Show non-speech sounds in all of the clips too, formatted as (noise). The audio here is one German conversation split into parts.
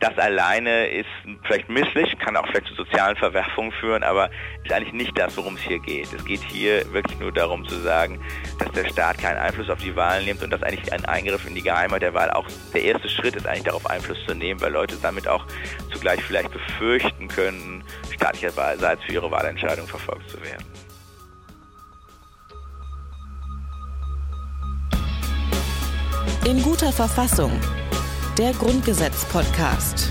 das alleine ist vielleicht misslich, kann auch vielleicht zu sozialen Verwerfungen führen, aber ist eigentlich nicht das, worum es hier geht. Es geht hier wirklich nur darum zu sagen, dass der Staat keinen Einfluss auf die Wahlen nimmt und dass eigentlich ein Eingriff in die Geheimheit der Wahl auch der erste Schritt ist, eigentlich darauf Einfluss zu nehmen, weil Leute damit auch zugleich vielleicht befürchten können, staatlicherseits für ihre Wahlentscheidung verfolgt zu werden. In guter Verfassung. Der Grundgesetz-Podcast.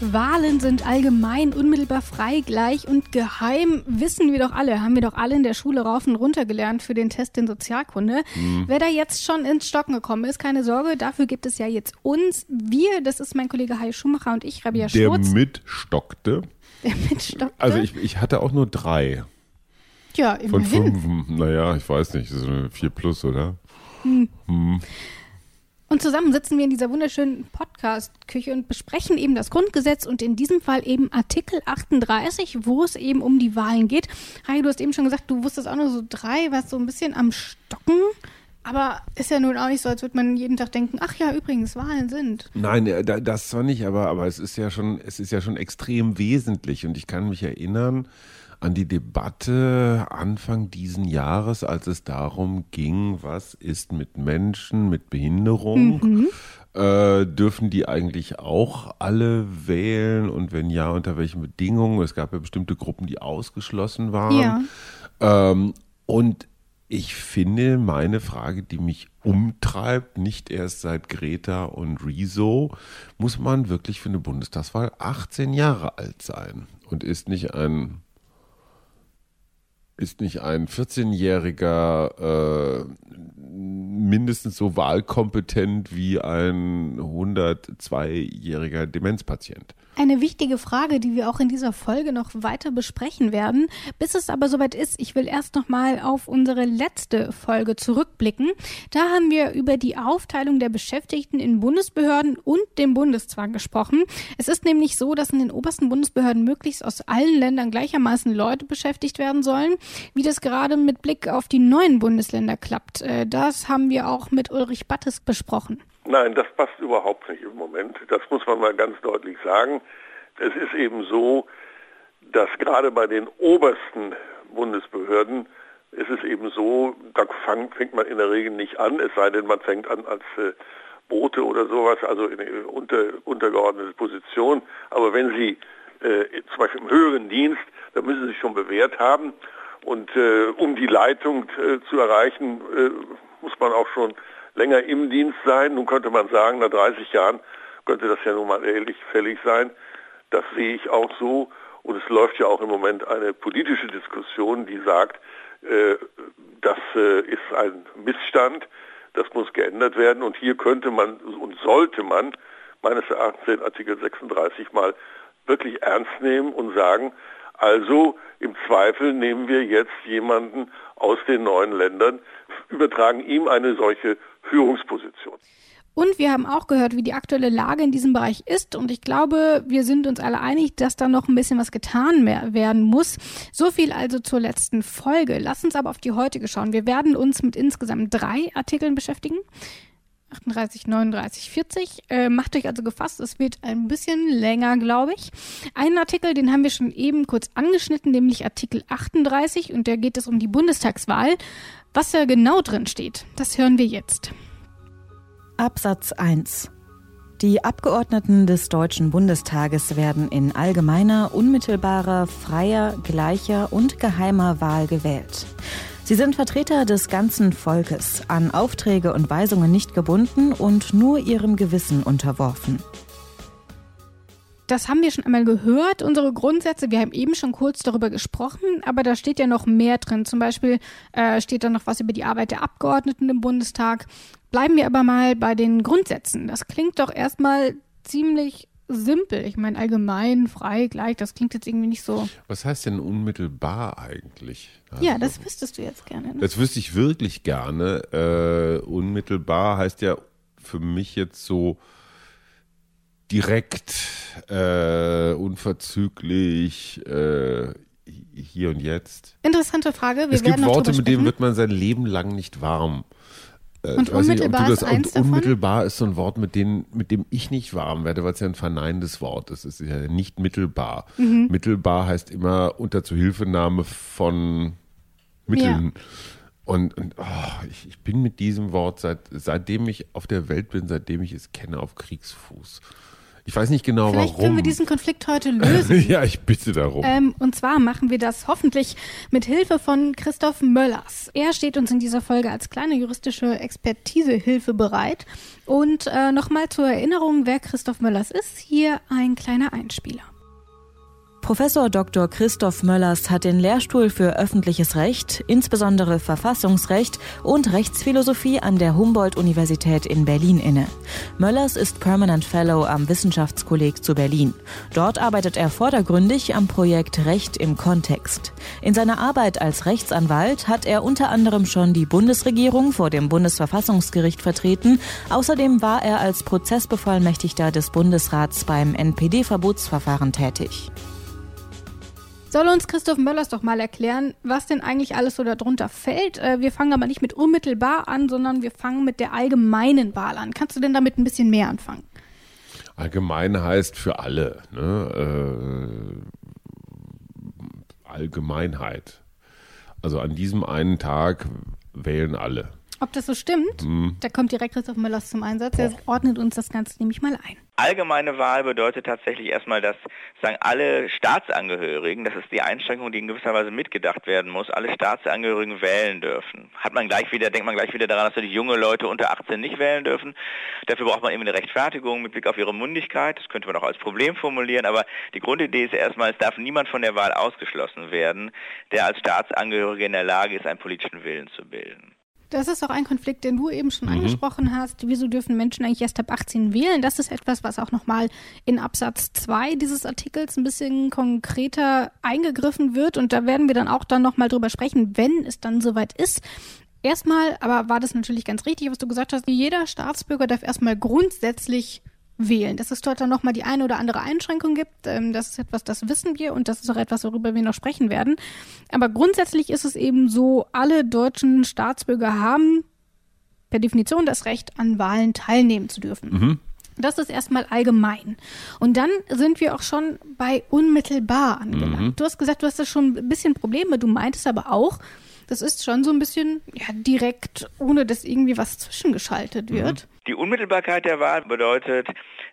Wahlen sind allgemein, unmittelbar frei, gleich und geheim. Wissen wir doch alle, haben wir doch alle in der Schule rauf und runter gelernt für den Test in Sozialkunde. Mhm. Wer da jetzt schon ins Stocken gekommen ist, keine Sorge, dafür gibt es ja jetzt uns. Wir, das ist mein Kollege Hai Schumacher und ich, Rabia Schurz. Der mitstockte. Der mitstockte. Also ich, ich hatte auch nur drei. Ja, immerhin. Von fünf, naja, ich weiß nicht, das ist eine 4 plus, oder? Hm. Hm. Und zusammen sitzen wir in dieser wunderschönen Podcast-Küche und besprechen eben das Grundgesetz und in diesem Fall eben Artikel 38, wo es eben um die Wahlen geht. Heidi, du hast eben schon gesagt, du wusstest auch nur so drei, was so ein bisschen am Stocken. Aber ist ja nun auch nicht so, als würde man jeden Tag denken, ach ja, übrigens, Wahlen sind. Nein, das zwar nicht, aber, aber es ist ja schon, es ist ja schon extrem wesentlich. Und ich kann mich erinnern, an die Debatte Anfang diesen Jahres, als es darum ging, was ist mit Menschen mit Behinderung? Mhm. Äh, dürfen die eigentlich auch alle wählen und wenn ja, unter welchen Bedingungen? Es gab ja bestimmte Gruppen, die ausgeschlossen waren. Ja. Ähm, und ich finde meine Frage, die mich umtreibt, nicht erst seit Greta und Rezo, muss man wirklich für eine Bundestagswahl 18 Jahre alt sein und ist nicht ein ist nicht ein 14-jähriger äh, mindestens so wahlkompetent wie ein 102-jähriger Demenzpatient? Eine wichtige Frage, die wir auch in dieser Folge noch weiter besprechen werden. Bis es aber soweit ist, ich will erst noch mal auf unsere letzte Folge zurückblicken. Da haben wir über die Aufteilung der Beschäftigten in Bundesbehörden und dem Bundeszwang gesprochen. Es ist nämlich so, dass in den obersten Bundesbehörden möglichst aus allen Ländern gleichermaßen Leute beschäftigt werden sollen. Wie das gerade mit Blick auf die neuen Bundesländer klappt, äh, das haben wir auch mit Ulrich Battes besprochen. Nein, das passt überhaupt nicht im Moment. Das muss man mal ganz deutlich sagen. Es ist eben so, dass gerade bei den obersten Bundesbehörden ist es eben so, da fängt man in der Regel nicht an, es sei denn, man fängt an als äh, Bote oder sowas, also in eine unter, untergeordnete Position. Aber wenn Sie äh, zum Beispiel im höheren Dienst, da müssen Sie sich schon bewährt haben. Und äh, um die Leitung äh, zu erreichen, äh, muss man auch schon länger im Dienst sein. Nun könnte man sagen, nach 30 Jahren könnte das ja nun mal ehrlich fällig sein. Das sehe ich auch so. Und es läuft ja auch im Moment eine politische Diskussion, die sagt, äh, das äh, ist ein Missstand, das muss geändert werden. Und hier könnte man und sollte man meines Erachtens den Artikel 36 mal wirklich ernst nehmen und sagen, also im Zweifel nehmen wir jetzt jemanden aus den neuen Ländern, übertragen ihm eine solche Führungsposition. Und wir haben auch gehört, wie die aktuelle Lage in diesem Bereich ist. Und ich glaube, wir sind uns alle einig, dass da noch ein bisschen was getan werden muss. So viel also zur letzten Folge. Lass uns aber auf die heutige schauen. Wir werden uns mit insgesamt drei Artikeln beschäftigen. 38, 39, 40. Äh, macht euch also gefasst, es wird ein bisschen länger, glaube ich. Einen Artikel, den haben wir schon eben kurz angeschnitten, nämlich Artikel 38 und da geht es um die Bundestagswahl. Was da genau drin steht, das hören wir jetzt. Absatz 1 die Abgeordneten des Deutschen Bundestages werden in allgemeiner, unmittelbarer, freier, gleicher und geheimer Wahl gewählt. Sie sind Vertreter des ganzen Volkes, an Aufträge und Weisungen nicht gebunden und nur ihrem Gewissen unterworfen. Das haben wir schon einmal gehört, unsere Grundsätze. Wir haben eben schon kurz darüber gesprochen, aber da steht ja noch mehr drin. Zum Beispiel äh, steht da noch was über die Arbeit der Abgeordneten im Bundestag. Bleiben wir aber mal bei den Grundsätzen. Das klingt doch erstmal ziemlich simpel. Ich meine, allgemein, frei, gleich, das klingt jetzt irgendwie nicht so. Was heißt denn unmittelbar eigentlich? Also, ja, das wüsstest du jetzt gerne. Ne? Das wüsste ich wirklich gerne. Äh, unmittelbar heißt ja für mich jetzt so direkt, äh, unverzüglich, äh, hier und jetzt. Interessante Frage. Wir es gibt Worte, mit denen wird man sein Leben lang nicht warm. Äh, und unmittelbar nicht, das, ist und Unmittelbar ist so ein Wort, mit dem, mit dem ich nicht warm werde, weil es ja ein verneinendes Wort ist. Es ist ja nicht mittelbar. Mhm. Mittelbar heißt immer unter Zuhilfenahme von Mitteln. Ja. Und, und oh, ich, ich, bin mit diesem Wort, seit, seitdem ich auf der Welt bin, seitdem ich es kenne, auf Kriegsfuß. Ich weiß nicht genau Vielleicht warum. Vielleicht können wir diesen Konflikt heute lösen. (laughs) ja, ich bitte darum. Ähm, und zwar machen wir das hoffentlich mit Hilfe von Christoph Möllers. Er steht uns in dieser Folge als kleine juristische Expertisehilfe bereit. Und äh, nochmal zur Erinnerung, wer Christoph Möllers ist, hier ein kleiner Einspieler. Professor Dr. Christoph Möllers hat den Lehrstuhl für öffentliches Recht, insbesondere Verfassungsrecht und Rechtsphilosophie an der Humboldt-Universität in Berlin inne. Möllers ist Permanent Fellow am Wissenschaftskolleg zu Berlin. Dort arbeitet er vordergründig am Projekt Recht im Kontext. In seiner Arbeit als Rechtsanwalt hat er unter anderem schon die Bundesregierung vor dem Bundesverfassungsgericht vertreten. Außerdem war er als Prozessbevollmächtigter des Bundesrats beim NPD-Verbotsverfahren tätig. Soll uns Christoph Möllers doch mal erklären, was denn eigentlich alles so darunter fällt? Äh, wir fangen aber nicht mit unmittelbar an, sondern wir fangen mit der allgemeinen Wahl an. Kannst du denn damit ein bisschen mehr anfangen? Allgemein heißt für alle. Ne? Äh, Allgemeinheit. Also an diesem einen Tag wählen alle. Ob das so stimmt? Mhm. Da kommt direkt Christoph Möllers zum Einsatz. Er ordnet uns das Ganze nämlich mal ein. Allgemeine Wahl bedeutet tatsächlich erstmal, dass sagen alle Staatsangehörigen, das ist die Einschränkung, die in gewisser Weise mitgedacht werden muss, alle Staatsangehörigen wählen dürfen. Hat man gleich wieder, denkt man gleich wieder daran, dass die junge Leute unter 18 nicht wählen dürfen. Dafür braucht man eben eine Rechtfertigung mit Blick auf ihre Mündigkeit. Das könnte man auch als Problem formulieren, aber die Grundidee ist erstmal, es darf niemand von der Wahl ausgeschlossen werden, der als Staatsangehörige in der Lage ist, einen politischen Willen zu bilden. Das ist auch ein Konflikt, den du eben schon mhm. angesprochen hast. Wieso dürfen Menschen eigentlich erst ab 18 wählen? Das ist etwas, was auch nochmal in Absatz 2 dieses Artikels ein bisschen konkreter eingegriffen wird. Und da werden wir dann auch dann nochmal drüber sprechen, wenn es dann soweit ist. Erstmal, aber war das natürlich ganz richtig, was du gesagt hast, jeder Staatsbürger darf erstmal grundsätzlich wählen. Dass es dort dann nochmal die eine oder andere Einschränkung gibt, ähm, das ist etwas, das wissen wir und das ist auch etwas, worüber wir noch sprechen werden. Aber grundsätzlich ist es eben so, alle deutschen Staatsbürger haben per Definition das Recht, an Wahlen teilnehmen zu dürfen. Mhm. Das ist erstmal allgemein. Und dann sind wir auch schon bei unmittelbar angelangt. Mhm. Du hast gesagt, du hast da schon ein bisschen Probleme. Du meintest aber auch, das ist schon so ein bisschen ja, direkt, ohne dass irgendwie was zwischengeschaltet mhm. Die Unmittelbarkeit der Wahl bedeutet,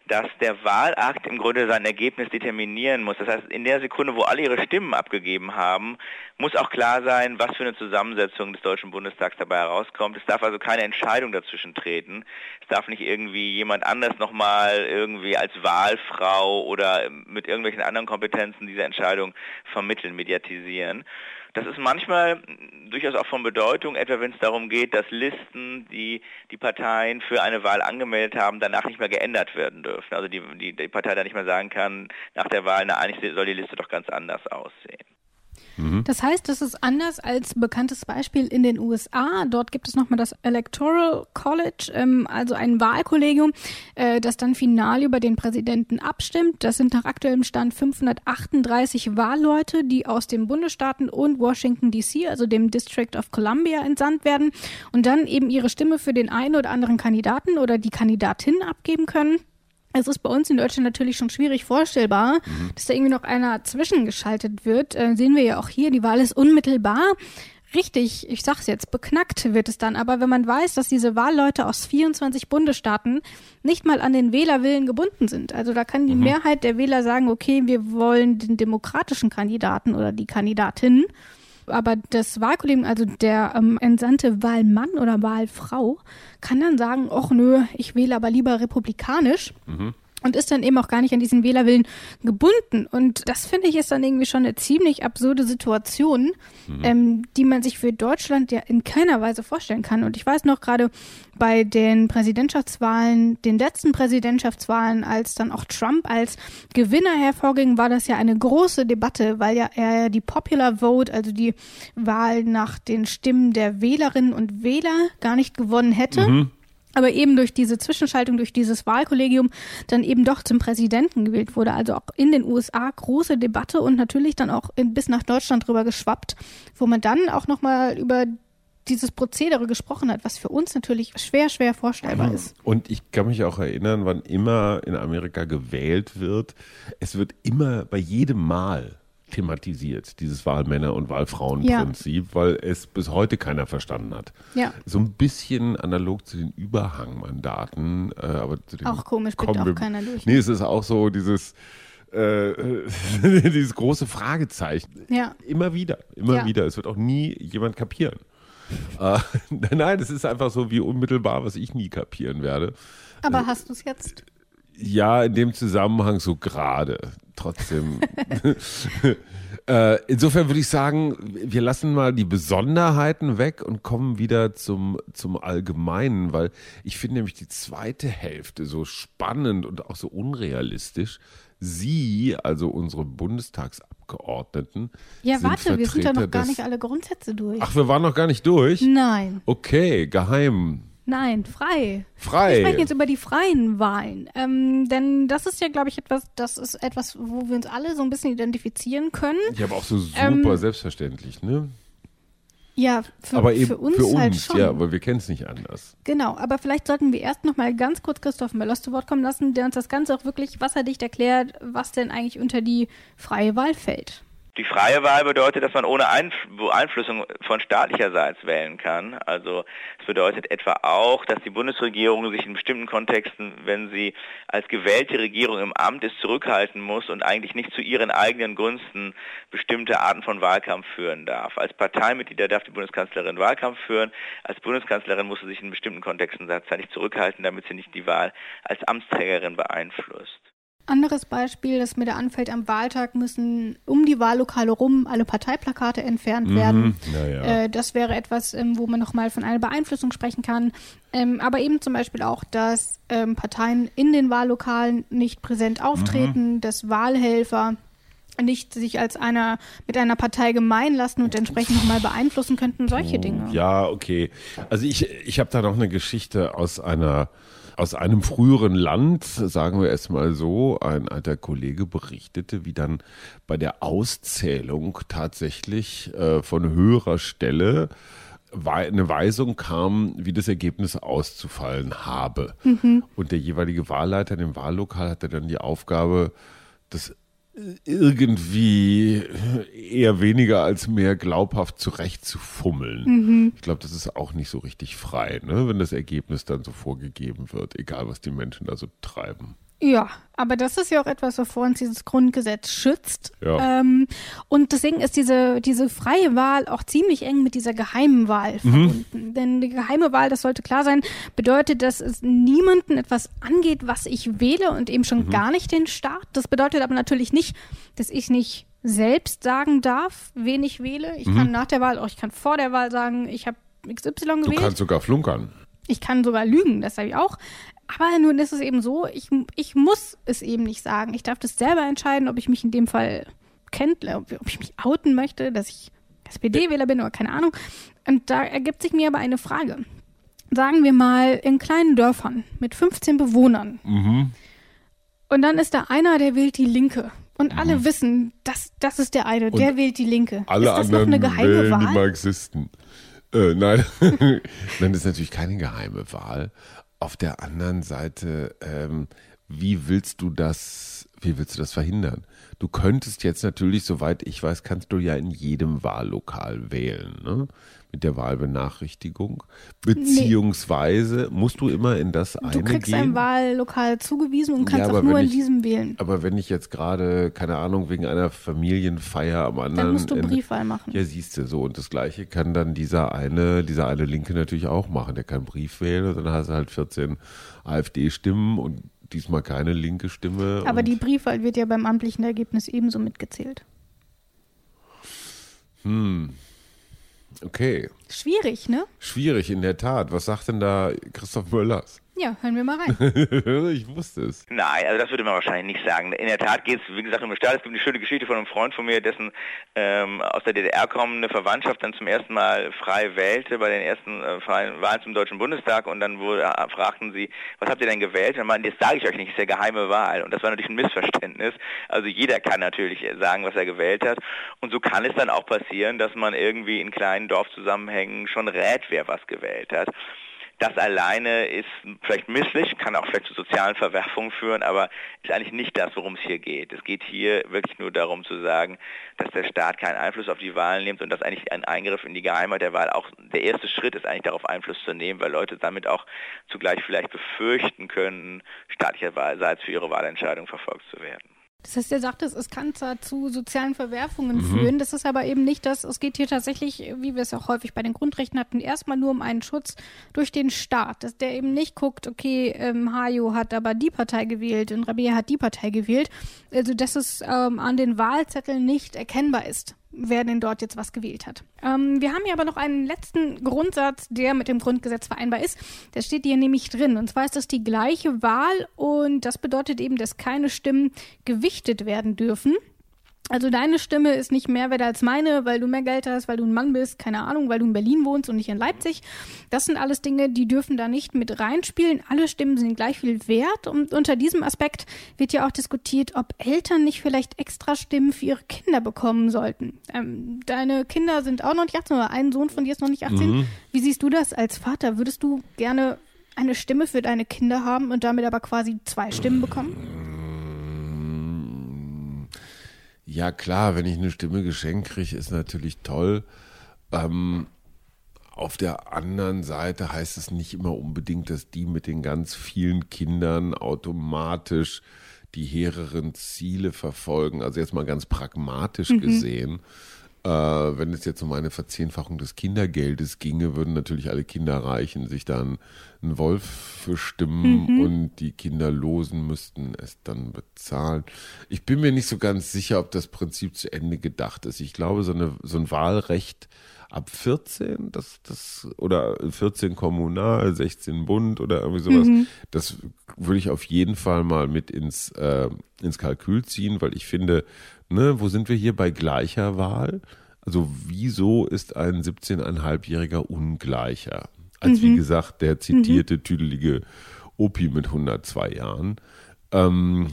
dass der Wahlakt im Grunde sein Ergebnis determinieren muss. Das heißt, in der Sekunde, wo alle ihre Stimmen abgegeben haben, muss auch klar sein, was für eine Zusammensetzung des Deutschen Bundestags dabei herauskommt. Es darf also keine Entscheidung dazwischen treten. Es darf nicht irgendwie jemand anders nochmal irgendwie als Wahlfrau oder mit irgendwelchen anderen Kompetenzen diese Entscheidung vermitteln, mediatisieren. Das ist manchmal durchaus auch von Bedeutung, etwa wenn es darum geht, dass Listen, die die Parteien für eine Wahl angemeldet haben, danach nicht mehr geändert werden dürfen. Also die, die, die Partei da nicht mehr sagen kann, nach der Wahl, na eigentlich soll die Liste doch ganz anders aussehen. Mhm. Das heißt, das ist anders als bekanntes Beispiel in den USA. Dort gibt es nochmal das Electoral College, ähm, also ein Wahlkollegium, äh, das dann final über den Präsidenten abstimmt. Das sind nach aktuellem Stand 538 Wahlleute, die aus den Bundesstaaten und Washington DC, also dem District of Columbia, entsandt werden und dann eben ihre Stimme für den einen oder anderen Kandidaten oder die Kandidatin abgeben können. Es ist bei uns in Deutschland natürlich schon schwierig vorstellbar, mhm. dass da irgendwie noch einer zwischengeschaltet wird. Äh, sehen wir ja auch hier, die Wahl ist unmittelbar. Richtig, ich sag's jetzt, beknackt wird es dann. Aber wenn man weiß, dass diese Wahlleute aus 24 Bundesstaaten nicht mal an den Wählerwillen gebunden sind, also da kann die mhm. Mehrheit der Wähler sagen, okay, wir wollen den demokratischen Kandidaten oder die Kandidatin aber das Wahlkollegium, also der ähm, entsandte Wahlmann oder Wahlfrau, kann dann sagen, ach nö, ich wähle aber lieber republikanisch. Mhm und ist dann eben auch gar nicht an diesen Wählerwillen gebunden. Und das finde ich ist dann irgendwie schon eine ziemlich absurde Situation, mhm. ähm, die man sich für Deutschland ja in keiner Weise vorstellen kann. Und ich weiß noch gerade bei den Präsidentschaftswahlen, den letzten Präsidentschaftswahlen, als dann auch Trump als Gewinner hervorging, war das ja eine große Debatte, weil ja er die Popular Vote, also die Wahl nach den Stimmen der Wählerinnen und Wähler gar nicht gewonnen hätte. Mhm aber eben durch diese Zwischenschaltung, durch dieses Wahlkollegium dann eben doch zum Präsidenten gewählt wurde. Also auch in den USA große Debatte und natürlich dann auch in, bis nach Deutschland drüber geschwappt, wo man dann auch nochmal über dieses Prozedere gesprochen hat, was für uns natürlich schwer, schwer vorstellbar ist. Und ich kann mich auch erinnern, wann immer in Amerika gewählt wird, es wird immer bei jedem Mal thematisiert, dieses Wahlmänner- und Wahlfrauenprinzip, ja. weil es bis heute keiner verstanden hat. Ja. So ein bisschen analog zu den Überhangmandaten, äh, aber zu den Auch komisch, blickt auch keiner durch. Nee, es ist auch so dieses äh, (laughs) dieses große Fragezeichen. Ja. Immer wieder, immer Ja. wieder. Es wird auch nie jemand kapieren. äh, (laughs) nein, es ist einfach so wie unmittelbar, was ich nie kapieren werde. Aber hast du es jetzt? Ja, in dem Zusammenhang so gerade. Trotzdem. (laughs) (laughs) äh, insofern würde ich sagen, wir lassen mal die Besonderheiten weg und kommen wieder zum, zum Allgemeinen, weil ich finde nämlich die zweite Hälfte so spannend und auch so unrealistisch. Sie, also unsere Bundestagsabgeordneten. Ja, warte, wir sind ja noch gar nicht alle Grundsätze durch. Ach, wir waren noch gar nicht durch? Nein, Okay, geheim. Nein, frei. Frei. Wir sprechen jetzt über die freien Wahlen. Ähm, denn das ist ja, glaube ich, etwas, das ist etwas, wo wir uns alle so ein bisschen identifizieren können. Ja, aber auch so super Ähm, selbstverständlich, ne? Ja, für, aber eben für uns halt schon. ja, weil wir kennen es nicht anders. Genau, aber vielleicht sollten wir erst noch mal ganz kurz Christoph Möllers zu Wort kommen lassen, der uns das Ganze auch wirklich wasserdicht erklärt, was denn eigentlich unter die freie Wahl fällt. Die freie Wahl bedeutet, dass man ohne Einf Beeinflussung von staatlicherseits wählen kann. Also es bedeutet etwa auch, dass die Bundesregierung sich in bestimmten Kontexten, wenn sie als gewählte Regierung im Amt ist, zurückhalten muss und eigentlich nicht zu ihren eigenen Gunsten bestimmte Arten von Wahlkampf führen darf. Als Parteimitglieder darf die Bundeskanzlerin Wahlkampf führen. Als Bundeskanzlerin muss sie sich in bestimmten Kontexten tatsächlich zurückhalten, damit sie nicht die Wahl als Amtsträgerin beeinflusst. Anderes Beispiel, das mir da anfällt, am Wahltag müssen um die Wahllokale rum alle Parteiplakate entfernt werden. naja. Äh, das wäre etwas, ähm, wo man nochmal von einer Beeinflussung sprechen kann. Ähm, aber eben zum Beispiel auch, dass ähm, Parteien in den Wahllokalen nicht präsent auftreten, dass Wahlhelfer nicht sich als einer mit einer Partei gemein lassen und entsprechend nochmal beeinflussen könnten, solche Dinge. Ja, okay. Also ich, ich habe da noch eine Geschichte aus einer aus einem früheren Land, sagen wir es mal so, ein alter Kollege berichtete, wie dann bei der Auszählung tatsächlich äh, von höherer Stelle eine Weisung kam, wie das Ergebnis auszufallen habe. Und der jeweilige Wahlleiter in dem Wahllokal hatte dann die Aufgabe, das irgendwie eher weniger als mehr glaubhaft zurechtzufummeln. Ich glaube, das ist auch nicht so richtig frei, ne? wenn das Ergebnis dann so vorgegeben wird, egal was die Menschen da so treiben. Ja, aber das ist ja auch etwas, wovor uns dieses Grundgesetz schützt. Ja. Ähm, und deswegen ist diese, diese freie Wahl auch ziemlich eng mit dieser geheimen Wahl verbunden. Denn die geheime Wahl, das sollte klar sein, bedeutet, dass es niemanden etwas angeht, was ich wähle und eben schon gar nicht den Staat. Das bedeutet aber natürlich nicht, dass ich nicht selbst sagen darf, wen ich wähle. Ich kann nach der Wahl, auch ich kann vor der Wahl sagen, ich habe XY Du gewählt. kannst sogar flunkern. Ich kann sogar lügen, das habe ich auch. Aber nun ist es eben so, ich, ich muss es eben nicht sagen. Ich darf das selber entscheiden, ob ich mich in dem Fall kennt, ob, ob ich mich outen möchte, dass ich SPD-Wähler bin oder keine Ahnung. Und da ergibt sich mir aber eine Frage. Sagen wir mal in kleinen Dörfern mit 15 Bewohnern. Und dann ist da einer, der wählt die Linke. Und alle wissen, das, das ist der eine, der wählt die Linke. Alle ist das noch anderen eine geheime wählen die Wahl? Marxisten. Äh, nein. (laughs) nein, das ist natürlich keine geheime Wahl. Auf der anderen Seite, ähm, wie willst du das, wie willst du das verhindern? Du könntest jetzt natürlich, soweit ich weiß, kannst du ja in jedem Wahllokal wählen, ne? Mit der Wahlbenachrichtigung. Beziehungsweise musst du immer in das eine Du kriegst gehen. ein Wahllokal zugewiesen und kannst aber auch nur in ich- diesem wählen. Aber wenn ich jetzt gerade, keine Ahnung, wegen einer Familienfeier am anderen Dann musst du Ende- Briefwahl machen. Ja, siehst du, so. Und das Gleiche kann dann dieser eine, dieser eine Linke natürlich auch machen. Der kann Brief wählen und dann hast du halt 14 AfD-Stimmen und diesmal keine linke Stimme. Aber die Briefwahl wird ja beim amtlichen Ergebnis ebenso mitgezählt. Okay, Schwierig, ne? schwierig in der Tat. Was sagt denn da Christoph Möllers? Ja, hören wir mal rein. (laughs) ich wusste es. Nein, also das würde man wahrscheinlich nicht sagen. In der Tat geht es, wie gesagt, um den Staat. Es gibt eine schöne Geschichte von einem Freund von mir, dessen ähm, aus der DDR kommende Verwandtschaft dann zum ersten Mal frei wählte bei den ersten äh, freien Wahlen zum Deutschen Bundestag und dann wurde, äh, fragten sie, was habt ihr denn gewählt? Und dann meinten, jetzt sage ich euch nicht, es ist ja geheime Wahl. Und das war natürlich ein Missverständnis. Also jeder kann natürlich sagen, was er gewählt hat. Und so kann es dann auch passieren, dass man irgendwie in kleinen Dorfzusammenhängen schon rät, wer was gewählt hat. Das alleine ist vielleicht misslich, kann auch vielleicht zu sozialen Verwerfungen führen, aber ist eigentlich nicht das, worum es hier geht. Es geht hier wirklich nur darum zu sagen, dass der Staat keinen Einfluss auf die Wahlen nimmt und dass eigentlich ein Eingriff in die Geheimheit der Wahl auch der erste Schritt ist, eigentlich darauf Einfluss zu nehmen, weil Leute damit auch zugleich vielleicht befürchten können, staatlicherseits für ihre Wahlentscheidung verfolgt zu werden. Das heißt, er sagt, es kann zwar zu sozialen Verwerfungen mhm. führen, das ist aber eben nicht das, es geht hier tatsächlich, wie wir es auch häufig bei den Grundrechten hatten, erstmal nur um einen Schutz durch den Staat, dass der eben nicht guckt, okay, ähm, Hayo hat aber die Partei gewählt und Rabea hat die Partei gewählt, also dass es ähm, an den Wahlzetteln nicht erkennbar ist wer denn dort jetzt was gewählt hat. Ähm, wir haben hier aber noch einen letzten Grundsatz, der mit dem Grundgesetz vereinbar ist. Der steht hier nämlich drin. Und zwar ist das die gleiche Wahl und das bedeutet eben, dass keine Stimmen gewichtet werden dürfen. Also deine Stimme ist nicht mehr wert als meine, weil du mehr Geld hast, weil du ein Mann bist, keine Ahnung, weil du in Berlin wohnst und nicht in Leipzig. Das sind alles Dinge, die dürfen da nicht mit reinspielen. Alle Stimmen sind gleich viel wert. Und unter diesem Aspekt wird ja auch diskutiert, ob Eltern nicht vielleicht extra Stimmen für ihre Kinder bekommen sollten. Ähm, deine Kinder sind auch noch nicht 18, oder ein Sohn von dir ist noch nicht 18. Mhm. Wie siehst du das als Vater? Würdest du gerne eine Stimme für deine Kinder haben und damit aber quasi zwei Stimmen bekommen? Ja, klar, wenn ich eine Stimme geschenkt kriege, ist natürlich toll. Ähm, auf der anderen Seite heißt es nicht immer unbedingt, dass die mit den ganz vielen Kindern automatisch die hehreren Ziele verfolgen. Also jetzt mal ganz pragmatisch mhm. gesehen. Äh, wenn es jetzt um eine Verzehnfachung des Kindergeldes ginge, würden natürlich alle Kinderreichen sich dann einen Wolf für stimmen mhm. und die Kinderlosen müssten es dann bezahlen. Ich bin mir nicht so ganz sicher, ob das Prinzip zu Ende gedacht ist. Ich glaube, so, eine, so ein Wahlrecht ab 14, das, das, oder 14 kommunal, 16 Bund oder irgendwie sowas, mhm. das würde ich auf jeden Fall mal mit ins, äh, ins Kalkül ziehen, weil ich finde, ne, wo sind wir hier bei gleicher Wahl? Also wieso ist ein 17,5-Jähriger ungleicher? Als mhm. wie gesagt der zitierte, mhm. tüdelige Opi mit 102 Jahren. Ähm,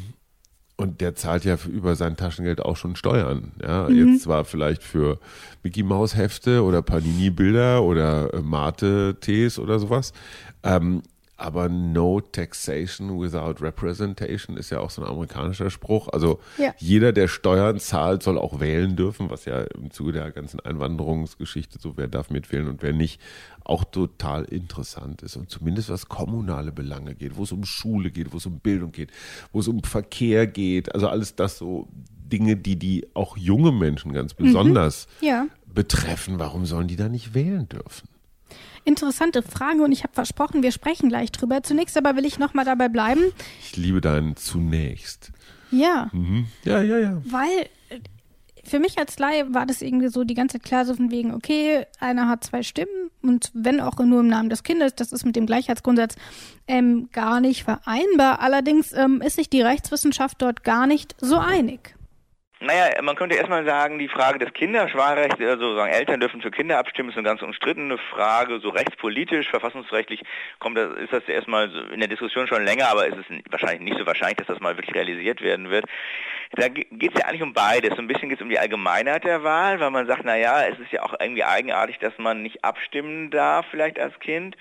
und der zahlt ja über sein Taschengeld auch schon Steuern. Ja, mhm. jetzt zwar vielleicht für Mickey Maus Hefte oder Panini Bilder oder äh, Mate Tees oder sowas. Ähm, aber no taxation without representation ist ja auch so ein amerikanischer Spruch. Also ja. jeder, der Steuern zahlt, soll auch wählen dürfen, was ja im Zuge der ganzen Einwanderungsgeschichte so, wer darf mitwählen und wer nicht, auch total interessant ist. Und zumindest was kommunale Belange geht, wo es um Schule geht, wo es um Bildung geht, wo es um Verkehr geht, also alles das so Dinge, die die auch junge Menschen ganz mhm. besonders mhm. ja. betreffen. Warum sollen die da nicht wählen dürfen? Interessante Frage und ich habe versprochen, wir sprechen gleich drüber. Zunächst aber will ich nochmal dabei bleiben. Ich liebe deinen zunächst. Ja. Mhm. Ja, ja, ja. Weil äh, für mich als Laie war das irgendwie so die ganze Zeit klar, so von wegen, okay, einer hat zwei Stimmen und wenn auch nur im Namen des Kindes, das ist mit dem Gleichheitsgrundsatz ähm, gar nicht vereinbar. Allerdings ähm, ist sich die Rechtswissenschaft dort gar nicht so einig. Naja, man könnte erstmal sagen, die Frage des Kinderschwahlrechts, also sagen, Eltern dürfen für Kinder abstimmen, ist eine ganz umstrittene Frage, so rechtspolitisch, verfassungsrechtlich kommt das, ist das erstmal in der Diskussion schon länger, aber ist es wahrscheinlich nicht so wahrscheinlich, dass das mal wirklich realisiert werden wird. Da geht es ja eigentlich um beides. So ein bisschen geht es um die Allgemeinheit der Wahl, weil man sagt, naja, es ist ja auch irgendwie eigenartig, dass man nicht abstimmen darf, vielleicht als Kind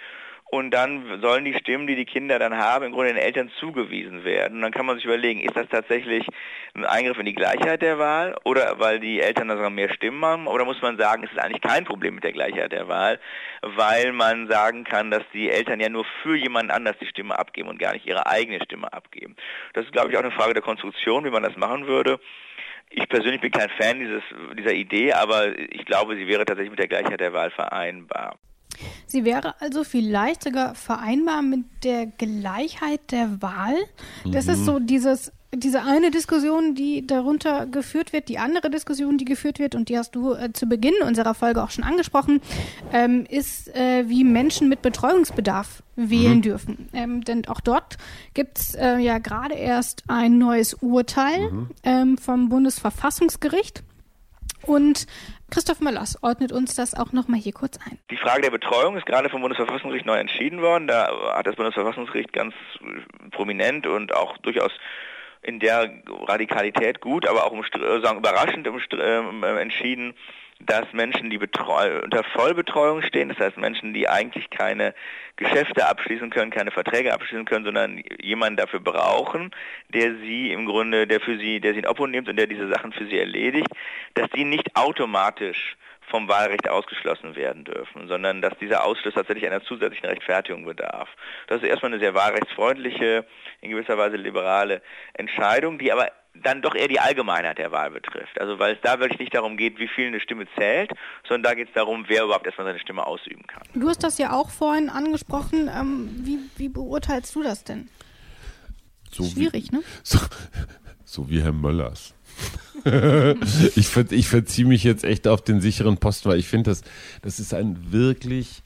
und dann sollen die Stimmen, die die Kinder dann haben, im Grunde den Eltern zugewiesen werden. Und dann kann man sich überlegen, ist das tatsächlich ein Eingriff in die Gleichheit der Wahl oder weil die Eltern dann mehr Stimmen haben? Oder muss man sagen, es ist eigentlich kein Problem mit der Gleichheit der Wahl, weil man sagen kann, dass die Eltern ja nur für jemanden anders die Stimme abgeben und gar nicht ihre eigene Stimme abgeben. Das ist, glaube ich, auch eine Frage der Konstruktion, wie man das machen würde. Ich persönlich bin kein Fan dieses, dieser Idee, aber ich glaube, sie wäre tatsächlich mit der Gleichheit der Wahl vereinbar. Sie wäre also vielleicht sogar vereinbar mit der Gleichheit der Wahl. Das mhm. ist so dieses diese eine Diskussion, die darunter geführt wird, die andere Diskussion, die geführt wird, und die hast du äh, zu Beginn unserer Folge auch schon angesprochen, ähm, ist, äh, wie Menschen mit Betreuungsbedarf wählen mhm. dürfen. Ähm, denn auch dort gibt es äh, ja gerade erst ein neues Urteil mhm. ähm, vom Bundesverfassungsgericht. Und Christoph Möllers ordnet uns das auch nochmal hier kurz ein. Die Frage der Betreuung ist gerade vom Bundesverfassungsgericht neu entschieden worden. Da hat das Bundesverfassungsgericht ganz prominent und auch durchaus in der Radikalität gut, aber auch sagen, überraschend ähm, entschieden, dass Menschen, die unter Vollbetreuung stehen, das heißt Menschen, die eigentlich keine Geschäfte abschließen können, keine Verträge abschließen können, sondern jemanden dafür brauchen, der sie im Grunde, der für sie, der sie in Obhut nimmt und der diese Sachen für sie erledigt, dass die nicht automatisch vom Wahlrecht ausgeschlossen werden dürfen, sondern dass dieser Ausschluss tatsächlich einer zusätzlichen Rechtfertigung bedarf. Das ist erstmal eine sehr wahlrechtsfreundliche, in gewisser Weise liberale Entscheidung, die aber dann doch eher die Allgemeinheit der Wahl betrifft. Also weil es da wirklich nicht darum geht, wie viel eine Stimme zählt, sondern da geht es darum, wer überhaupt erstmal seine Stimme ausüben kann. Du hast das ja auch vorhin angesprochen. Ähm, wie, wie, beurteilst du das denn? So Schwierig, wie, ne? (laughs) So, so wie Herr Möllers. (laughs) ich, ver, ich verziehe mich jetzt echt auf den sicheren Posten, weil ich finde, das, das ist ein wirklich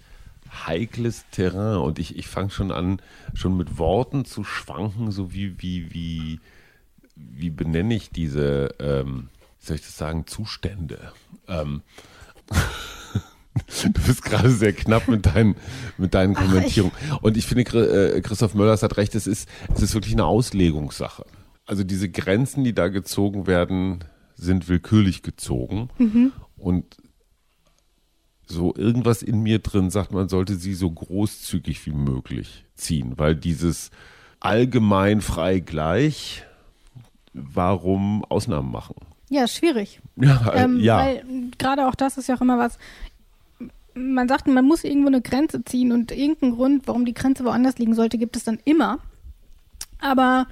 heikles Terrain und ich, ich fange schon an, schon mit Worten zu schwanken, so wie, wie, wie, wie benenne ich diese, ähm, wie soll ich das sagen, Zustände. Ähm, (laughs) Du bist gerade sehr knapp mit deinen, mit deinen Kommentierungen. Und ich finde, äh, Christoph Möllers hat recht, es ist, es ist wirklich eine Auslegungssache also diese Grenzen, die da gezogen werden, sind willkürlich gezogen. Mhm. Und so irgendwas in mir drin sagt, man sollte sie so großzügig wie möglich ziehen, weil dieses allgemein frei gleich, warum Ausnahmen machen? Ja, schwierig. (laughs) Ja, äh, ähm, ja. Weil gerade auch das ist ja auch immer was, man sagt, man muss irgendwo eine Grenze ziehen und irgendeinen Grund, warum die Grenze woanders liegen sollte, gibt es dann immer. Aber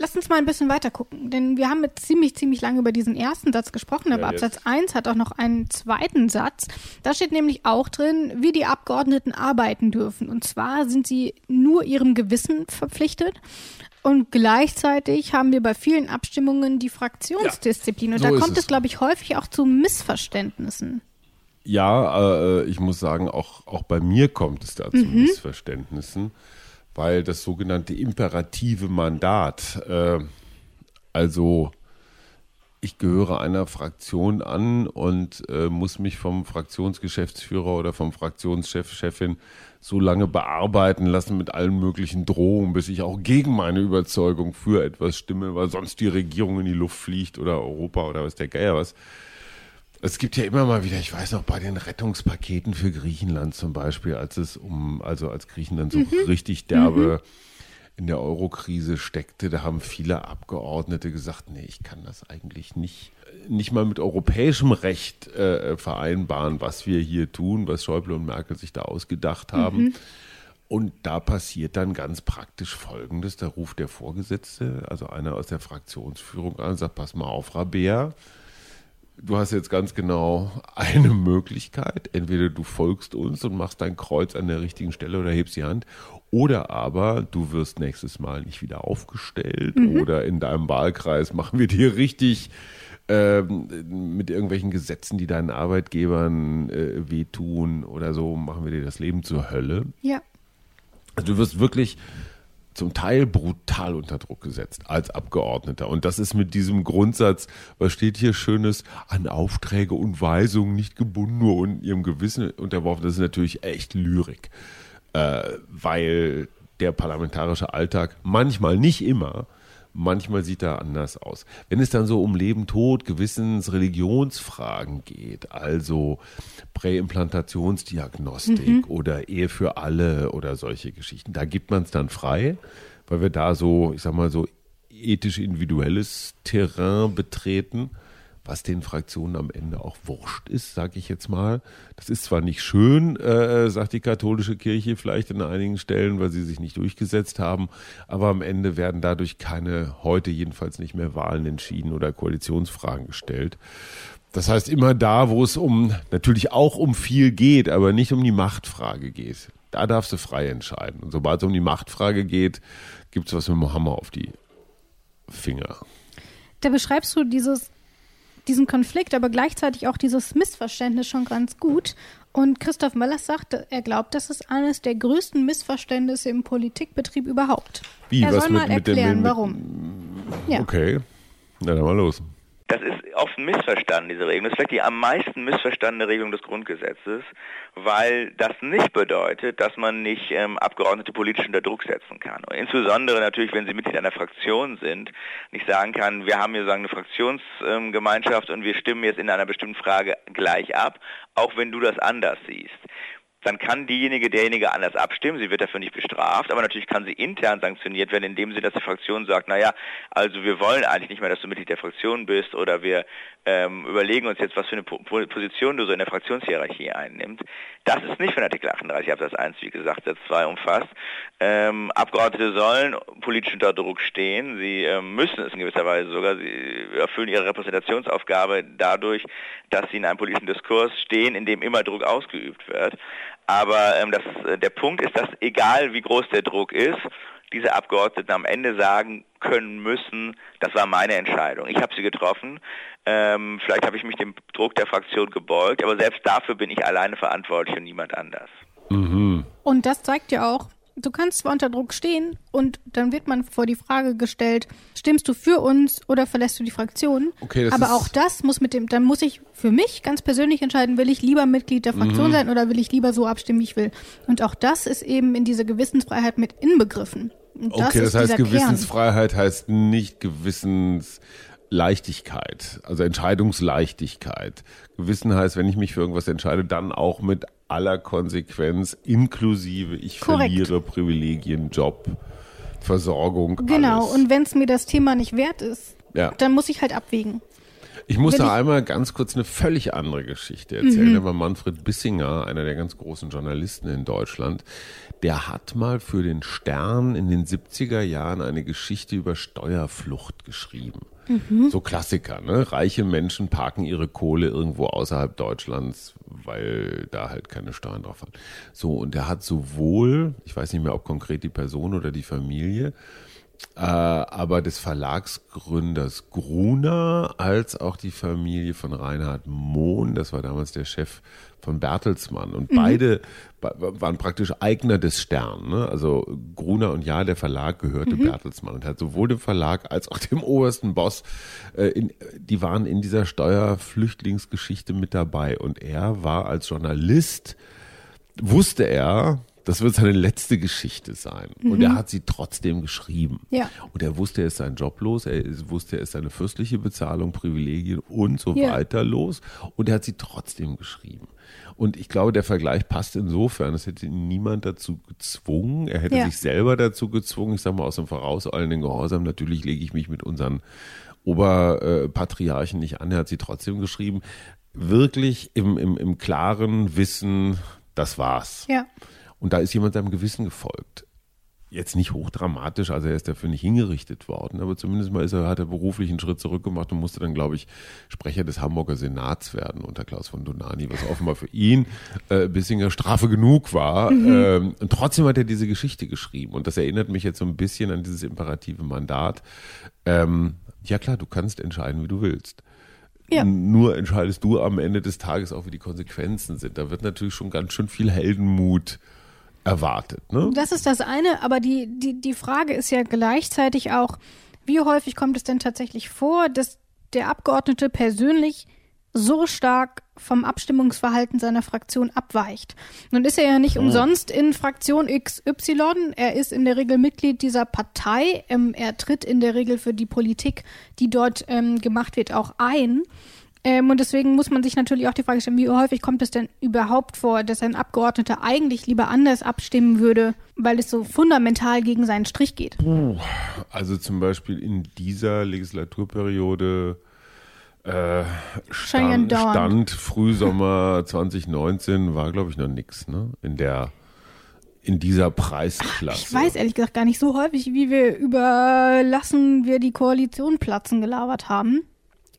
Lass uns mal ein bisschen weiter gucken, denn wir haben jetzt ziemlich, ziemlich lange über diesen ersten Satz gesprochen, aber ja, Absatz 1 hat auch noch einen zweiten Satz. Da steht nämlich auch drin, wie die Abgeordneten arbeiten dürfen. Und zwar sind sie nur ihrem Gewissen verpflichtet. Und gleichzeitig haben wir bei vielen Abstimmungen die Fraktionsdisziplin. Und so da kommt es, glaube ich, häufig auch zu Missverständnissen. Ja, äh, ich muss sagen, auch, auch bei mir kommt es da zu mhm. Missverständnissen weil das sogenannte imperative Mandat, äh, also ich gehöre einer Fraktion an und äh, muss mich vom Fraktionsgeschäftsführer oder vom Fraktionschef, Chefin so lange bearbeiten lassen mit allen möglichen Drohungen, bis ich auch gegen meine Überzeugung für etwas stimme, weil sonst die Regierung in die Luft fliegt oder Europa oder was der Geier was. Es gibt ja immer mal wieder, ich weiß noch, bei den Rettungspaketen für Griechenland zum Beispiel, als es um, also als Griechenland so mhm. richtig derbe mhm. In der Eurokrise steckte, da haben viele Abgeordnete gesagt, nee, ich kann das eigentlich nicht, nicht mal mit europäischem Recht äh, vereinbaren, was wir hier tun, was Schäuble und Merkel sich da ausgedacht haben. Mhm. Und da passiert dann ganz praktisch Folgendes. Da ruft der Vorgesetzte, also einer aus der Fraktionsführung an, sagt, pass mal auf, Rabea, du hast jetzt ganz genau eine Möglichkeit. Entweder du folgst uns und machst dein Kreuz an der richtigen Stelle oder hebst die Hand. Oder aber du wirst nächstes Mal nicht wieder aufgestellt mhm. oder in deinem Wahlkreis machen wir dir richtig ähm, mit irgendwelchen Gesetzen, die deinen Arbeitgebern äh, wehtun oder so, machen wir dir das Leben zur Hölle. Ja. Also du wirst wirklich zum Teil brutal unter Druck gesetzt als Abgeordneter. Und das ist mit diesem Grundsatz, was steht hier Schönes, an Aufträge und Weisungen nicht gebunden, nur in ihrem Gewissen unterworfen. Das ist natürlich echt Lyrik, äh, weil der parlamentarische Alltag manchmal, nicht immer, manchmal sieht er anders aus. Wenn es dann so um Leben, Tod, Gewissens, Religionsfragen geht, also Präimplantationsdiagnostik mhm. oder Ehe für alle oder solche Geschichten, da gibt man es dann frei, weil wir da so, ich sag mal, so ethisch individuelles Terrain betreten was den Fraktionen am Ende auch wurscht ist, sage ich jetzt mal. Das ist zwar nicht schön, äh, sagt die katholische Kirche vielleicht an einigen Stellen, weil sie sich nicht durchgesetzt haben, aber am Ende werden dadurch keine, heute jedenfalls nicht mehr Wahlen entschieden oder Koalitionsfragen gestellt. Das heißt immer da, wo es um natürlich auch um viel geht, aber nicht um die Machtfrage geht. Da darfst du frei entscheiden. Und sobald es um die Machtfrage geht, gibt es was mit dem Hammer auf die Finger. Da beschreibst du dieses, diesen Konflikt, aber gleichzeitig auch dieses Missverständnis schon ganz gut. Und Christoph Möllers sagt, er glaubt, das ist eines der größten Missverständnisse im Politikbetrieb überhaupt. Wie, er was soll mit, mal mit dem- erklären, mit- warum. Ja. Okay, na dann mal los. Das ist oft missverstanden, diese Regelung. Das ist vielleicht die am meisten missverstandene Regelung des Grundgesetzes, weil das nicht bedeutet, dass man nicht ähm, Abgeordnete politisch unter Druck setzen kann. Und insbesondere natürlich, wenn sie Mitglied einer Fraktion sind, nicht sagen kann, wir haben hier sagen eine Fraktionsgemeinschaft und wir stimmen jetzt in einer bestimmten Frage gleich ab, auch wenn du das anders siehst dann kann diejenige, derjenige anders abstimmen. Sie wird dafür nicht bestraft, aber natürlich kann sie intern sanktioniert werden, indem sie, dass die Fraktion sagt, naja, also wir wollen eigentlich nicht mehr, dass du Mitglied der Fraktion bist oder wir ähm, überlegen uns jetzt, was für eine po Po- Position du so in der Fraktionshierarchie einnimmst. Das ist nicht von Artikel 38 Absatz 1, wie gesagt, Satz 2 umfasst. Ähm, Abgeordnete sollen politisch unter Druck stehen. Sie ähm, müssen es in gewisser Weise sogar. Sie erfüllen ihre Repräsentationsaufgabe dadurch, dass sie in einem politischen Diskurs stehen, in dem immer Druck ausgeübt wird. Aber ähm, das, äh, der Punkt ist, dass egal wie groß der Druck ist, diese Abgeordneten am Ende sagen können müssen, das war meine Entscheidung. Ich habe sie getroffen. Ähm, vielleicht habe ich mich dem Druck der Fraktion gebeugt, aber selbst dafür bin ich alleine verantwortlich und niemand anders. Und das zeigt ja auch, du kannst zwar unter Druck stehen und dann wird man vor die Frage gestellt, stimmst du für uns oder verlässt du die Fraktion? Okay, das Aber auch das muss mit dem, dann muss ich für mich ganz persönlich entscheiden, will ich lieber Mitglied der Fraktion Mhm. sein oder will ich lieber so abstimmen, wie ich will. Und auch das ist eben in diese Gewissensfreiheit mit inbegriffen. Und das okay, das heißt, dieser Kern. Gewissensfreiheit heißt nicht Gewissensleichtigkeit, also Entscheidungsleichtigkeit. Gewissen heißt, wenn ich mich für irgendwas entscheide, dann auch mit aller Konsequenz, inklusive ich Korrekt. verliere Privilegien, Job, Versorgung. Genau, alles. und wenn es mir das Thema nicht wert ist, Ja. dann muss ich halt abwägen. Ich muss Wenn da ich- einmal ganz kurz eine völlig andere Geschichte erzählen. Mhm. Der war Manfred Bissinger, einer der ganz großen Journalisten in Deutschland. Der hat mal für den Stern in den 70er Jahren eine Geschichte über Steuerflucht geschrieben. Mhm. So Klassiker, ne? Reiche Menschen parken ihre Kohle irgendwo außerhalb Deutschlands, weil da halt keine Steuern drauf waren. So, und er hat sowohl, ich weiß nicht mehr, ob konkret die Person oder die Familie, äh, aber des Verlagsgründers Gruner als auch die Familie von Reinhard Mohn, das war damals der Chef von Bertelsmann. Und beide ba- waren praktisch Eigner des Stern. Ne? Also Gruner und ja, der Verlag gehörte Bertelsmann und hat sowohl dem Verlag als auch dem obersten Boss, äh, in, die waren in dieser Steuerflüchtlingsgeschichte mit dabei. Und er war als Journalist wusste er, das wird seine letzte Geschichte sein. Und er hat sie trotzdem geschrieben. Ja. Und er wusste, er ist sein Job los, er wusste, er ist seine fürstliche Bezahlung, Privilegien und so Ja. weiter los. Und er hat sie trotzdem geschrieben. Und ich glaube, der Vergleich passt insofern, es hätte ihn niemand dazu gezwungen. Er hätte Ja. sich selber dazu gezwungen. Ich sage mal, aus dem vorauseilenden Gehorsam. Natürlich lege ich mich mit unseren Oberpatriarchen nicht an. Er hat sie trotzdem geschrieben. Wirklich im, im, im klaren Wissen, das war's. Ja. Und da ist jemand seinem Gewissen gefolgt. Jetzt nicht hochdramatisch, also er ist dafür nicht hingerichtet worden, aber zumindest mal ist er, hat er beruflich einen Schritt zurück gemacht und musste dann, glaube ich, Sprecher des Hamburger Senats werden unter Klaus von Donani, was offenbar für ihn äh, Bissinger Strafe genug war. Ähm, und trotzdem hat er diese Geschichte geschrieben. Und das erinnert mich jetzt so ein bisschen an dieses imperative Mandat. Ähm, ja klar, du kannst entscheiden, wie du willst. Ja. Nur entscheidest du am Ende des Tages auch, wie die Konsequenzen sind. Da wird natürlich schon ganz schön viel Heldenmut erwartet. Ne? Das ist das eine, aber die, die, die Frage ist ja gleichzeitig auch, wie häufig kommt es denn tatsächlich vor, dass der Abgeordnete persönlich so stark vom Abstimmungsverhalten seiner Fraktion abweicht. Nun ist er ja nicht umsonst in Fraktion XY. Er ist in der Regel Mitglied dieser Partei. Ähm, er tritt in der Regel für die Politik, die dort ähm, gemacht wird, auch ein. Ähm, und deswegen muss man sich natürlich auch die Frage stellen, wie häufig kommt es denn überhaupt vor, dass ein Abgeordneter eigentlich lieber anders abstimmen würde, weil es so fundamental gegen seinen Strich geht? Also zum Beispiel in dieser Legislaturperiode äh, stand, stand Frühsommer (laughs) 2019 war, glaube ich, noch nix, ne? In der in dieser Preisklasse. Ich weiß ehrlich gesagt gar nicht so häufig, wie wir über lassen wir die Koalition platzen gelabert haben.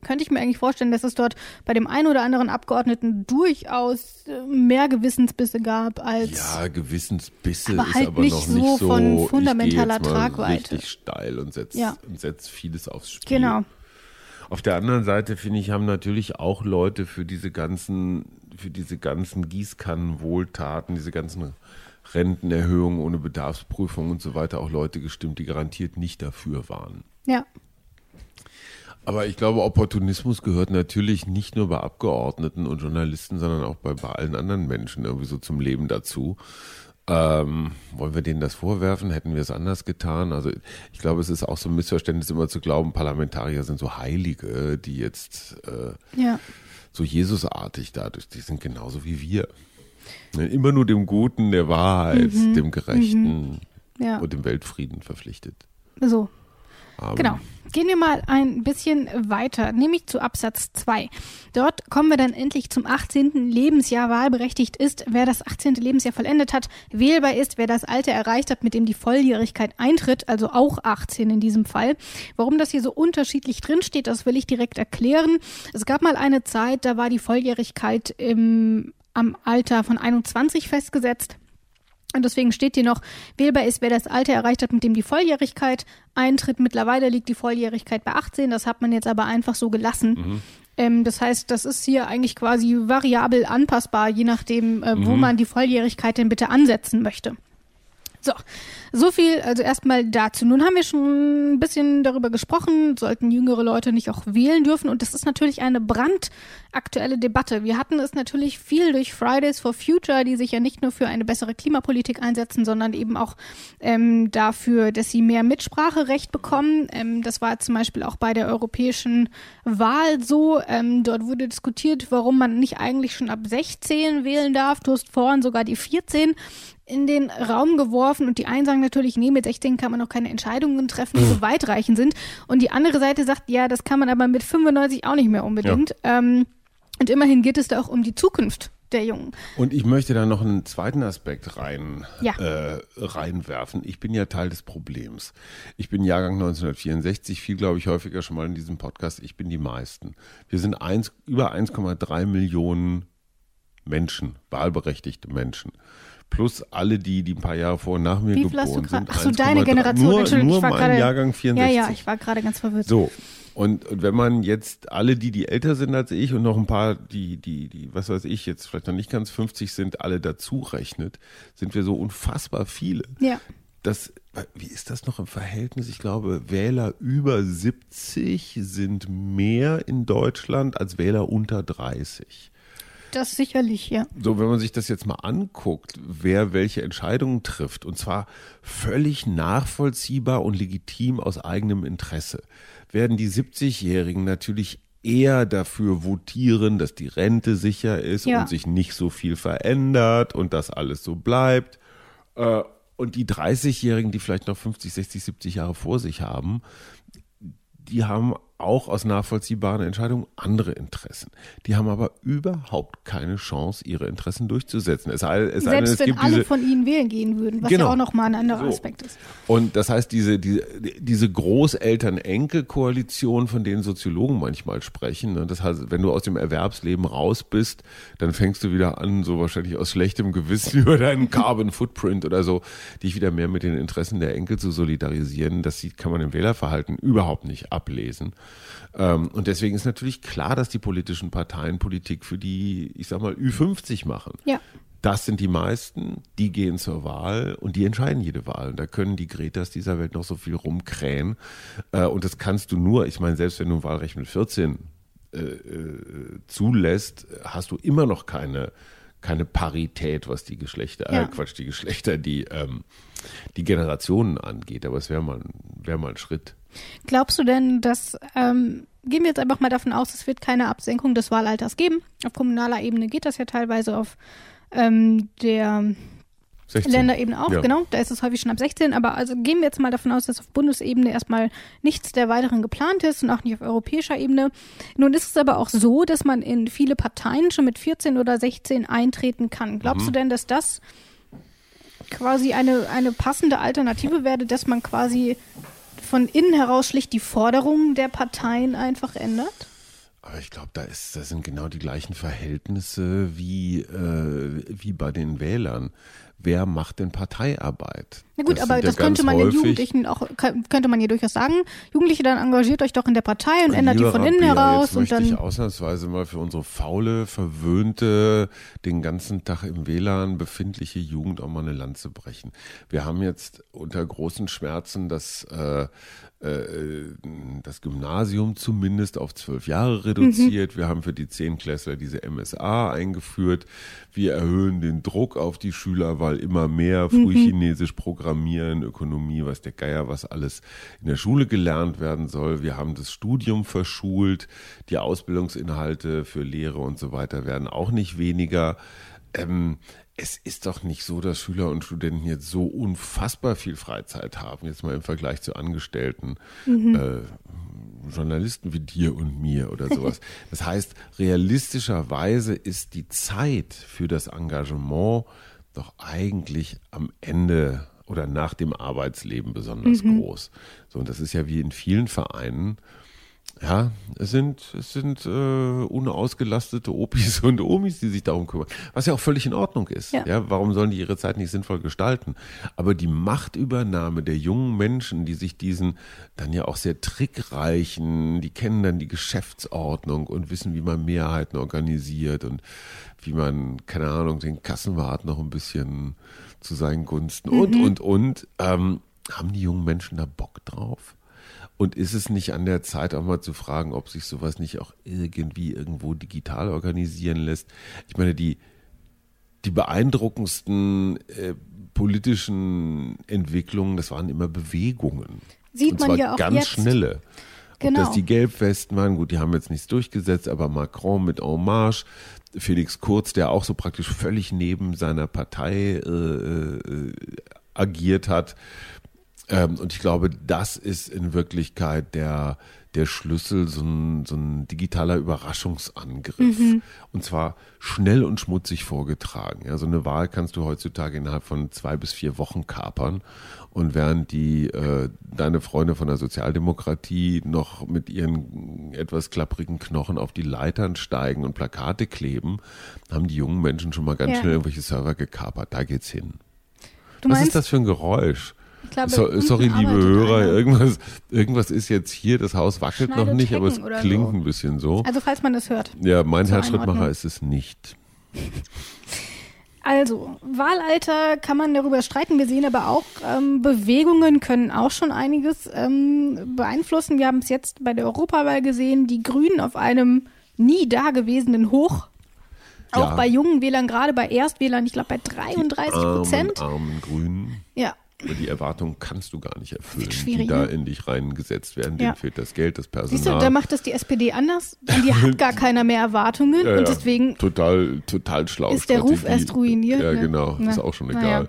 Könnte ich mir eigentlich vorstellen, dass es dort bei dem einen oder anderen Abgeordneten durchaus äh, mehr Gewissensbisse gab als. Ja, Gewissensbisse aber halt ist aber nicht noch so nicht so. von fundamentaler ich jetzt mal Tragweite. Richtig steil und setze Ja. und setz vieles aufs Spiel. Genau. Auf der anderen Seite finde ich, haben natürlich auch Leute für diese ganzen, für diese ganzen Gießkannenwohltaten, diese ganzen Rentenerhöhungen ohne Bedarfsprüfung und so weiter auch Leute gestimmt, die garantiert nicht dafür waren. Ja. Aber ich glaube, Opportunismus gehört natürlich nicht nur bei Abgeordneten und Journalisten, sondern auch bei, bei allen anderen Menschen irgendwie so zum Leben dazu. Ähm, wollen wir denen das vorwerfen? Hätten wir es anders getan? Also ich glaube, es ist auch so ein Missverständnis, immer zu glauben, Parlamentarier sind so Heilige, die jetzt äh, Ja. so Jesusartig dadurch, die sind genauso wie wir. Ne, Immer nur dem Guten, der Wahrheit, dem Gerechten Ja. und dem Weltfrieden verpflichtet. So. Aber Genau. Gehen wir mal ein bisschen weiter, nämlich zu Absatz 2. Dort kommen wir dann endlich zum 18. Lebensjahr. Wahlberechtigt ist, wer das 18. Lebensjahr vollendet hat. Wählbar ist, wer das Alter erreicht hat, mit dem die Volljährigkeit eintritt, also auch 18 in diesem Fall. Warum das hier so unterschiedlich drinsteht, das will ich direkt erklären. Es gab mal eine Zeit, da war die Volljährigkeit im, am Alter von 21 festgesetzt. Und deswegen steht hier noch, wählbar ist, wer das Alter erreicht hat, mit dem die Volljährigkeit eintritt. Mittlerweile liegt die Volljährigkeit bei 18, das hat man jetzt aber einfach so gelassen. Ähm, das heißt, das ist hier eigentlich quasi variabel anpassbar, je nachdem, äh, wo man die Volljährigkeit denn bitte ansetzen möchte. So, so viel also erstmal dazu. Nun haben wir schon ein bisschen darüber gesprochen, sollten jüngere Leute nicht auch wählen dürfen. Und das ist natürlich eine brandaktuelle Debatte. Wir hatten es natürlich viel durch Fridays for Future, die sich ja nicht nur für eine bessere Klimapolitik einsetzen, sondern eben auch ähm, dafür, dass sie mehr Mitspracherecht bekommen. Ähm, das war zum Beispiel auch bei der europäischen Wahl so. Ähm, dort wurde diskutiert, warum man nicht eigentlich schon ab 16 wählen darf. Du hast vorhin sogar die 14 in den Raum geworfen und die einen sagen natürlich, nee, mit 16 kann man noch keine Entscheidungen treffen, die so weitreichend sind. Und die andere Seite sagt, ja, das kann man aber mit 95 auch nicht mehr unbedingt. Ähm, und immerhin geht es da auch um die Zukunft der Jungen. Und ich möchte da noch einen zweiten Aspekt rein, Ja. äh, reinwerfen. Ich bin ja Teil des Problems. Ich bin Jahrgang 1964, viel glaube ich häufiger schon mal in diesem Podcast. Ich bin die meisten. Wir sind eins, über 1,3 Millionen Menschen, wahlberechtigte Menschen. Plus alle die, die ein paar Jahre vor und nach mir Wie viel hast du geboren sind. Ach so, deine 1,3 Generation. Nur, Entschuldigung, nur ich war gerade. Jahrgang 64. Ja, ja, ich war gerade ganz verwirrt. So. Und, und wenn man jetzt alle die, die älter sind als ich und noch ein paar, die, die, die, was weiß ich, jetzt vielleicht noch nicht ganz 50 sind, alle dazu rechnet, sind wir so unfassbar viele. Ja. Das, wie ist das noch im Verhältnis? Ich glaube, Wähler über 70 sind mehr in Deutschland als Wähler unter 30. Das sicherlich, ja. So, wenn man sich das jetzt mal anguckt, wer welche Entscheidungen trifft, und zwar völlig nachvollziehbar und legitim aus eigenem Interesse, werden die 70-Jährigen natürlich eher dafür votieren, dass die Rente sicher ist Ja. und sich nicht so viel verändert und dass alles so bleibt. Äh, Und die 30-Jährigen, die vielleicht noch 50, 60, 70 Jahre vor sich haben, die haben auch aus nachvollziehbaren Entscheidungen andere Interessen. Die haben aber überhaupt keine Chance, ihre Interessen durchzusetzen. Es es Selbst es wenn alle diese, von ihnen wählen gehen würden, was Genau. ja auch nochmal ein anderer So. Aspekt ist. Und das heißt, diese, diese, diese Großeltern-Enkel-Koalition, von denen Soziologen manchmal sprechen, ne, das heißt, wenn du aus dem Erwerbsleben raus bist, dann fängst du wieder an, so wahrscheinlich aus schlechtem Gewissen (laughs) über deinen Carbon Footprint oder so, dich wieder mehr mit den Interessen der Enkel zu solidarisieren. Das kann man im Wählerverhalten überhaupt nicht ablesen. Ähm, und deswegen ist natürlich klar, dass die politischen Parteien Politik für die, ich sag mal, Ü50 machen. Ja. Das sind die meisten, die gehen zur Wahl und die entscheiden jede Wahl. Und da können die Gretas dieser Welt noch so viel rumkrähen. Äh, und das kannst du nur, ich meine, selbst wenn du ein Wahlrecht mit 14 äh, äh, zulässt, hast du immer noch keine, keine Parität, was die Geschlechter, Ja. äh, Quatsch, die Geschlechter, die, ähm, die Generationen angeht. Aber es wäre mal, wär mal ein Schritt. Glaubst du denn, dass, ähm, gehen wir jetzt einfach mal davon aus, es wird keine Absenkung des Wahlalters geben. Auf kommunaler Ebene geht das ja teilweise auf ähm, der 16. Länderebene auch, Ja. genau. Da ist es häufig schon ab 16. Aber also gehen wir jetzt mal davon aus, dass auf Bundesebene erstmal nichts der weiteren geplant ist und auch nicht auf europäischer Ebene. Nun ist es aber auch so, dass man in viele Parteien schon mit 14 oder 16 eintreten kann. Glaubst Mhm. du denn, dass das quasi eine, eine passende Alternative wäre, dass man quasi von innen heraus schlicht die Forderungen der Parteien einfach ändert? Aber ich glaube, da ist, das sind genau die gleichen Verhältnisse wie, äh, wie bei den Wählern wer macht denn Parteiarbeit? Na gut, das aber das könnte man den Jugendlichen auch, könnte man hier durchaus sagen, Jugendliche, dann engagiert euch doch in der Partei und ändert die von innen heraus. Jetzt und möchte dann ich ausnahmsweise mal für unsere faule, verwöhnte, den ganzen Tag im WLAN befindliche Jugend auch mal eine Lanze brechen. Wir haben jetzt unter großen Schmerzen das äh, äh, das Gymnasium zumindest auf zwölf Jahre reduziert. Mhm. Wir haben für die Zehnklässler diese MSA eingeführt. Wir erhöhen den Druck auf die Schüler, weil immer mehr Frühchinesisch programmieren, Ökonomie, was der Geier, was alles in der Schule gelernt werden soll. Wir haben das Studium verschult. Die Ausbildungsinhalte für Lehre und so weiter werden auch nicht weniger. Ähm, es ist doch nicht so, dass Schüler und Studenten jetzt so unfassbar viel Freizeit haben, jetzt mal im Vergleich zu Angestellten. Mhm. Äh, Journalisten wie dir und mir oder sowas. (laughs) Das heißt, realistischerweise ist die Zeit für das Engagement doch eigentlich am Ende oder nach dem Arbeitsleben besonders mhm. groß. So, und das ist ja wie in vielen Vereinen ja, es sind, es sind äh, unausgelastete Opis (laughs) und Omis, die sich darum kümmern. Was ja auch völlig in Ordnung ist. Ja. ja. warum sollen die ihre Zeit nicht sinnvoll gestalten? Aber die Machtübernahme der jungen Menschen, die sich diesen dann ja auch sehr trickreichen, die kennen dann die Geschäftsordnung und wissen, wie man Mehrheiten organisiert und wie man, keine Ahnung, den Kassenwart noch ein bisschen zu seinen Gunsten mhm. und, und, und, ähm, haben die jungen Menschen da Bock drauf? Und ist es nicht an der Zeit, auch mal zu fragen, ob sich sowas nicht auch irgendwie irgendwo digital organisieren lässt? Ich meine, die, die beeindruckendsten äh, politischen Entwicklungen, das waren immer Bewegungen. Sieht Und man zwar ja auch ganz jetzt. schnelle. Genau. Ob das die Gelbwesten waren, gut, die haben jetzt nichts durchgesetzt, aber Macron mit En Marche, Felix Kurz, der auch so praktisch völlig neben seiner Partei äh, äh, agiert hat, ähm, und ich glaube, das ist in Wirklichkeit der, der Schlüssel, so ein, so ein digitaler Überraschungsangriff. Mhm. Und zwar schnell und schmutzig vorgetragen. Ja, so eine Wahl kannst du heutzutage innerhalb von zwei bis vier Wochen kapern. Und während die äh, deine Freunde von der Sozialdemokratie noch mit ihren etwas klapprigen Knochen auf die Leitern steigen und Plakate kleben, haben die jungen Menschen schon mal ganz ja. schnell irgendwelche Server gekapert. Da geht's hin. Du Was ist das für ein Geräusch? Glaube, so, sorry, liebe Hörer, irgendwas, irgendwas ist jetzt hier, das Haus wackelt noch nicht, aber es klingt so. ein bisschen so. Also falls man das hört. Ja, mein Herzschrittmacher ist es nicht. Also, Wahlalter kann man darüber streiten. Wir sehen aber auch, ähm, Bewegungen können auch schon einiges ähm, beeinflussen. Wir haben es jetzt bei der Europawahl gesehen, die Grünen auf einem nie dagewesenen Hoch. Auch ja. bei jungen Wählern, gerade bei Erstwählern, ich glaube bei 33 Prozent. Armen, armen Grünen. Ja, aber die Erwartungen kannst du gar nicht erfüllen, die da ne? in dich reingesetzt werden. Ja. Denen fehlt das Geld, das Personal. Siehst du, da macht das die SPD anders. Die hat (laughs) gar keiner mehr Erwartungen ja, und deswegen total, total schlau. Ist der Ruf erst ruiniert. Ja, ne? genau. Ja. Ist auch schon egal.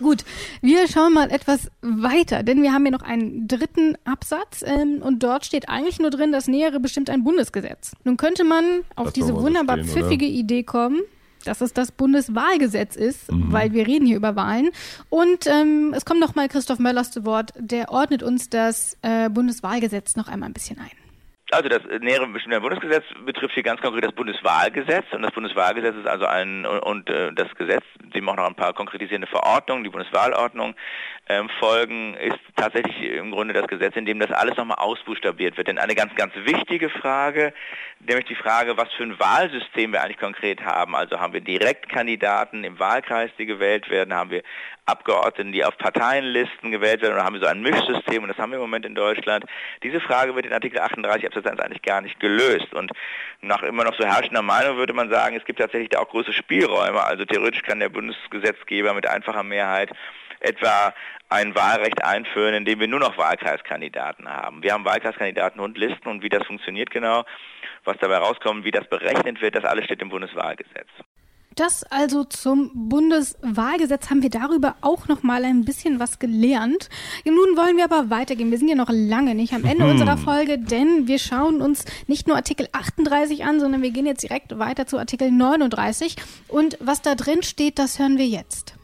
Gut, wir schauen mal etwas weiter, denn wir haben hier noch einen dritten Absatz ähm, und dort steht eigentlich nur drin, das Nähere bestimmt ein Bundesgesetz. Nun könnte man auf Lass diese wunderbar stehen, pfiffige oder? Idee kommen, dass es das Bundeswahlgesetz ist, mhm. weil wir reden hier über Wahlen. Und ähm, es kommt nochmal Christoph Möllers zu Wort, der ordnet uns das äh, Bundeswahlgesetz noch einmal ein bisschen ein. Also das nähere bestimmte Bundesgesetz betrifft hier ganz konkret das Bundeswahlgesetz und das Bundeswahlgesetz ist also ein und, und äh, das Gesetz, dem auch noch ein paar konkretisierende Verordnungen, die Bundeswahlordnung ähm, folgen, ist tatsächlich im Grunde das Gesetz, in dem das alles nochmal ausbuchstabiert wird. Denn eine ganz, ganz wichtige Frage, nämlich die Frage, was für ein Wahlsystem wir eigentlich konkret haben. Also haben wir Direktkandidaten im Wahlkreis, die gewählt werden, haben wir Abgeordneten, die auf Parteienlisten gewählt werden, oder haben wir so ein Mischsystem und das haben wir im Moment in Deutschland. Diese Frage wird in Artikel 38 Absatz 1 eigentlich gar nicht gelöst. Und nach immer noch so herrschender Meinung würde man sagen, es gibt tatsächlich da auch große Spielräume. Also theoretisch kann der Bundesgesetzgeber mit einfacher Mehrheit etwa ein Wahlrecht einführen, indem wir nur noch Wahlkreiskandidaten haben. Wir haben Wahlkreiskandidaten und Listen und wie das funktioniert genau, was dabei rauskommt, wie das berechnet wird, das alles steht im Bundeswahlgesetz. Das also zum Bundeswahlgesetz haben wir darüber auch noch mal ein bisschen was gelernt. Nun wollen wir aber weitergehen. Wir sind ja noch lange nicht am Ende unserer Folge, denn wir schauen uns nicht nur Artikel 38 an, sondern wir gehen jetzt direkt weiter zu Artikel 39 und was da drin steht, das hören wir jetzt.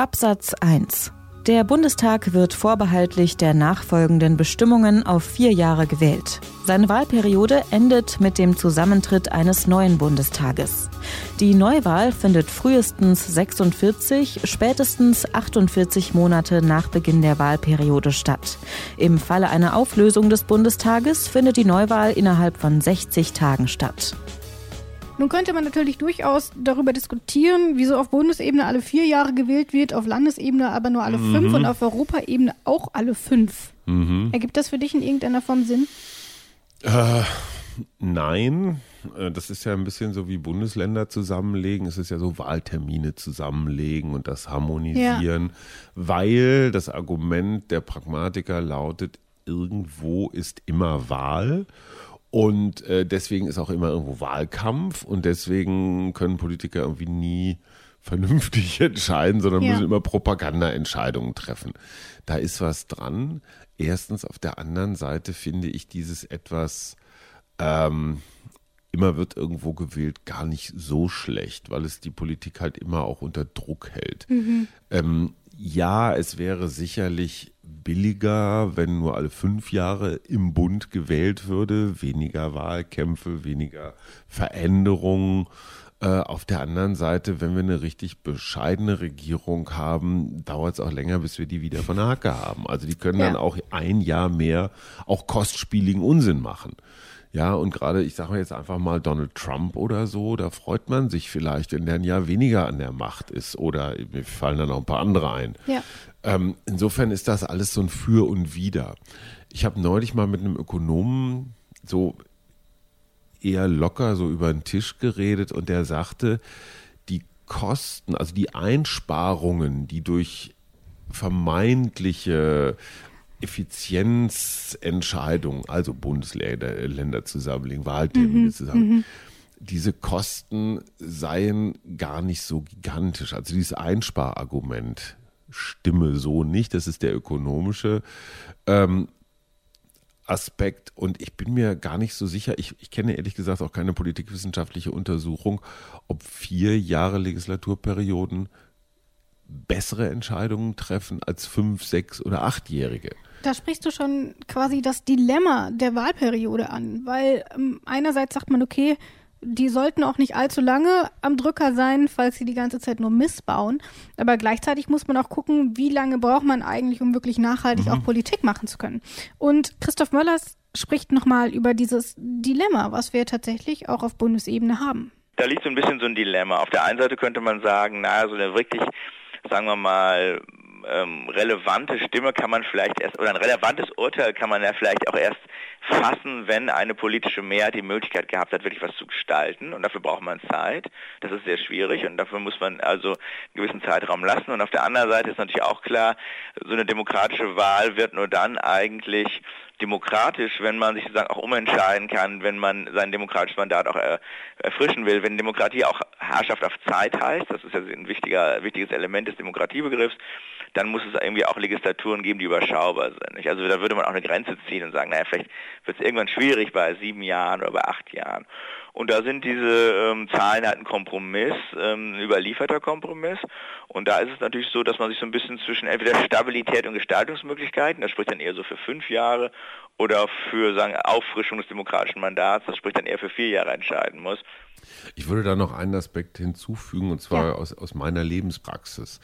Absatz 1 Der Bundestag wird vorbehaltlich der nachfolgenden Bestimmungen auf vier Jahre gewählt. Seine Wahlperiode endet mit dem Zusammentritt eines neuen Bundestages. Die Neuwahl findet frühestens 46, spätestens 48 Monate nach Beginn der Wahlperiode statt. Im Falle einer Auflösung des Bundestages findet die Neuwahl innerhalb von 60 Tagen statt. Nun könnte man natürlich durchaus darüber diskutieren, wieso auf Bundesebene alle vier Jahre gewählt wird, auf Landesebene aber nur alle mhm. fünf und auf Europaebene auch alle fünf. Mhm. Ergibt das für dich in irgendeiner Form Sinn? Äh, nein. Äh, das ist ja ein bisschen so wie Bundesländer zusammenlegen. Es ist ja so Wahltermine zusammenlegen und das harmonisieren, ja. weil das Argument der Pragmatiker lautet, irgendwo ist immer Wahl. Und äh, deswegen ist auch immer irgendwo Wahlkampf und deswegen können Politiker irgendwie nie (laughs) vernünftig entscheiden, sondern ja. müssen immer Propagandaentscheidungen treffen. Da ist was dran. Erstens, auf der anderen Seite finde ich dieses etwas, ähm, immer wird irgendwo gewählt, gar nicht so schlecht, weil es die Politik halt immer auch unter Druck hält. Mhm. Ähm, ja, es wäre sicherlich billiger, wenn nur alle fünf Jahre im Bund gewählt würde, weniger Wahlkämpfe, weniger Veränderungen. Äh, auf der anderen Seite, wenn wir eine richtig bescheidene Regierung haben, dauert es auch länger, bis wir die wieder von der Hacke haben. Also die können ja. dann auch ein Jahr mehr auch kostspieligen Unsinn machen. Ja, und gerade, ich sage jetzt einfach mal Donald Trump oder so, da freut man sich vielleicht, wenn der ein Jahr weniger an der Macht ist. Oder mir fallen dann noch ein paar andere ein. Ja. Ähm, insofern ist das alles so ein Für und Wider. Ich habe neulich mal mit einem Ökonomen so eher locker so über den Tisch geredet und der sagte, die Kosten, also die Einsparungen, die durch vermeintliche Effizienzentscheidungen, also Bundesländer zusammenlegen, Wahltermine mhm, zusammen, mhm. diese Kosten seien gar nicht so gigantisch. Also dieses Einsparargument stimme so nicht. Das ist der ökonomische ähm, Aspekt. Und ich bin mir gar nicht so sicher, ich, ich kenne ehrlich gesagt auch keine politikwissenschaftliche Untersuchung, ob vier Jahre Legislaturperioden bessere Entscheidungen treffen als fünf, sechs oder achtjährige. Da sprichst du schon quasi das Dilemma der Wahlperiode an, weil ähm, einerseits sagt man, okay, die sollten auch nicht allzu lange am Drücker sein, falls sie die ganze Zeit nur missbauen. Aber gleichzeitig muss man auch gucken, wie lange braucht man eigentlich, um wirklich nachhaltig mhm. auch Politik machen zu können. Und Christoph Möllers spricht nochmal über dieses Dilemma, was wir tatsächlich auch auf Bundesebene haben. Da liegt so ein bisschen so ein Dilemma. Auf der einen Seite könnte man sagen, naja, so eine wirklich, sagen wir mal, ähm, relevante Stimme kann man vielleicht erst, oder ein relevantes Urteil kann man ja vielleicht auch erst fassen, wenn eine politische Mehrheit die Möglichkeit gehabt hat, wirklich was zu gestalten. Und dafür braucht man Zeit. Das ist sehr schwierig und dafür muss man also einen gewissen Zeitraum lassen. Und auf der anderen Seite ist natürlich auch klar, so eine demokratische Wahl wird nur dann eigentlich demokratisch, wenn man sich sozusagen auch umentscheiden kann, wenn man sein demokratisches Mandat auch erfrischen will. Wenn Demokratie auch Herrschaft auf Zeit heißt, das ist ja ein wichtiger, wichtiges Element des Demokratiebegriffs, dann muss es irgendwie auch Legislaturen geben, die überschaubar sind. Also da würde man auch eine Grenze ziehen und sagen, naja, vielleicht wird es irgendwann schwierig bei sieben Jahren oder bei acht Jahren. Und da sind diese ähm, Zahlen halt ein Kompromiss, ähm, ein überlieferter Kompromiss. Und da ist es natürlich so, dass man sich so ein bisschen zwischen entweder Stabilität und Gestaltungsmöglichkeiten, das spricht dann eher so für fünf Jahre, oder für sagen Auffrischung des demokratischen Mandats, das spricht dann eher für vier Jahre entscheiden muss. Ich würde da noch einen Aspekt hinzufügen, und zwar ja. aus, aus meiner Lebenspraxis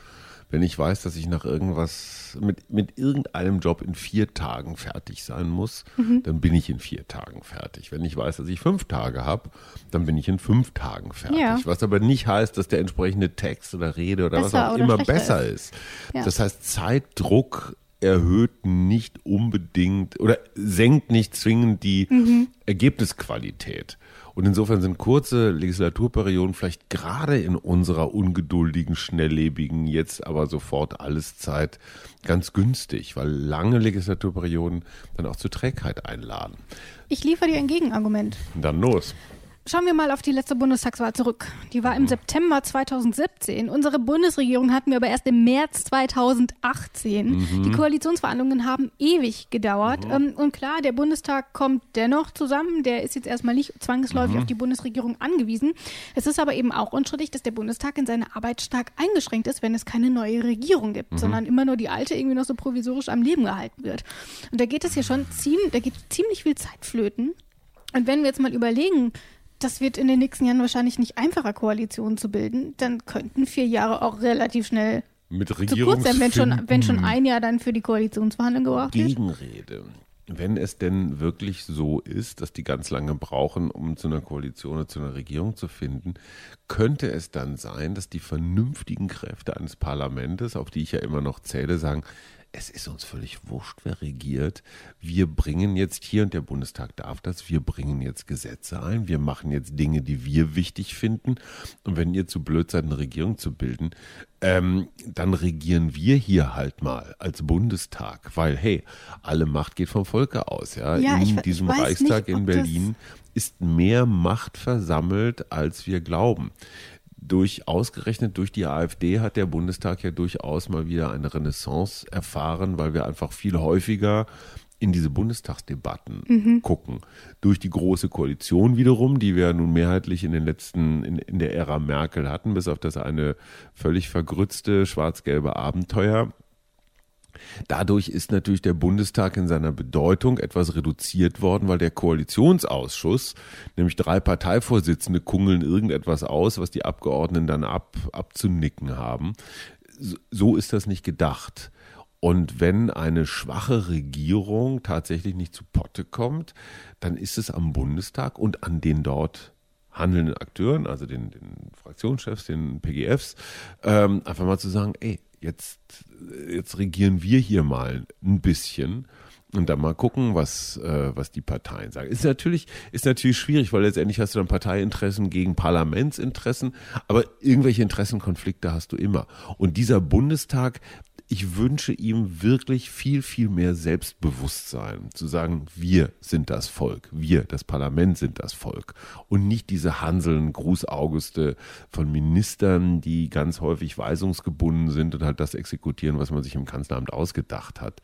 wenn ich weiß, dass ich nach irgendwas, mit, mit irgendeinem Job in vier Tagen fertig sein muss, mhm. dann bin ich in vier Tagen fertig. Wenn ich weiß, dass ich fünf Tage habe, dann bin ich in fünf Tagen fertig. Ja. Was aber nicht heißt, dass der entsprechende Text oder Rede oder besser was auch immer besser ist. ist. Ja. Das heißt, Zeitdruck erhöht nicht unbedingt oder senkt nicht zwingend die mhm. Ergebnisqualität. Und insofern sind kurze Legislaturperioden vielleicht gerade in unserer ungeduldigen, schnelllebigen, jetzt aber sofort alles Zeit ganz günstig, weil lange Legislaturperioden dann auch zu Trägheit einladen. Ich liefere dir ein Gegenargument. Dann los. Schauen wir mal auf die letzte Bundestagswahl zurück. Die war im mhm. September 2017. Unsere Bundesregierung hatten wir aber erst im März 2018. Mhm. Die Koalitionsverhandlungen haben ewig gedauert. Mhm. Und klar, der Bundestag kommt dennoch zusammen. Der ist jetzt erstmal nicht zwangsläufig mhm. auf die Bundesregierung angewiesen. Es ist aber eben auch unstrittig, dass der Bundestag in seiner Arbeit stark eingeschränkt ist, wenn es keine neue Regierung gibt, mhm. sondern immer nur die alte irgendwie noch so provisorisch am Leben gehalten wird. Und da geht es hier schon ziemlich, da geht ziemlich viel Zeit flöten. Und wenn wir jetzt mal überlegen, das wird in den nächsten Jahren wahrscheinlich nicht einfacher, Koalitionen zu bilden, dann könnten vier Jahre auch relativ schnell mit zu kurz sein, wenn schon, wenn schon ein Jahr dann für die Koalitionsverhandlungen gebraucht wird. Gegenrede. Wenn es denn wirklich so ist, dass die ganz lange brauchen, um zu einer Koalition oder zu einer Regierung zu finden, könnte es dann sein, dass die vernünftigen Kräfte eines Parlaments, auf die ich ja immer noch zähle, sagen, es ist uns völlig wurscht, wer regiert. Wir bringen jetzt hier, und der Bundestag darf das, wir bringen jetzt Gesetze ein, wir machen jetzt Dinge, die wir wichtig finden. Und wenn ihr zu blöd seid, eine Regierung zu bilden, ähm, dann regieren wir hier halt mal als Bundestag, weil hey, alle Macht geht vom Volke aus. Ja, ja in ich, diesem ich Reichstag nicht, in Berlin ist mehr Macht versammelt, als wir glauben durch ausgerechnet durch die AfD hat der Bundestag ja durchaus mal wieder eine Renaissance erfahren, weil wir einfach viel häufiger in diese Bundestagsdebatten mhm. gucken. Durch die große Koalition wiederum, die wir nun mehrheitlich in den letzten, in, in der Ära Merkel hatten, bis auf das eine völlig vergrützte schwarz-gelbe Abenteuer, Dadurch ist natürlich der Bundestag in seiner Bedeutung etwas reduziert worden, weil der Koalitionsausschuss, nämlich drei Parteivorsitzende, kungeln irgendetwas aus, was die Abgeordneten dann ab, abzunicken haben. So ist das nicht gedacht. Und wenn eine schwache Regierung tatsächlich nicht zu Potte kommt, dann ist es am Bundestag und an den dort handelnden Akteuren, also den, den Fraktionschefs, den PGFs, ähm, einfach mal zu sagen, ey, jetzt, jetzt regieren wir hier mal ein bisschen und dann mal gucken, was, äh, was die Parteien sagen. Ist natürlich, ist natürlich schwierig, weil letztendlich hast du dann Parteiinteressen gegen Parlamentsinteressen, aber irgendwelche Interessenkonflikte hast du immer. Und dieser Bundestag ich wünsche ihm wirklich viel, viel mehr Selbstbewusstsein, zu sagen, wir sind das Volk, wir, das Parlament sind das Volk und nicht diese Hanseln, Grußauguste von Ministern, die ganz häufig weisungsgebunden sind und halt das exekutieren, was man sich im Kanzleramt ausgedacht hat.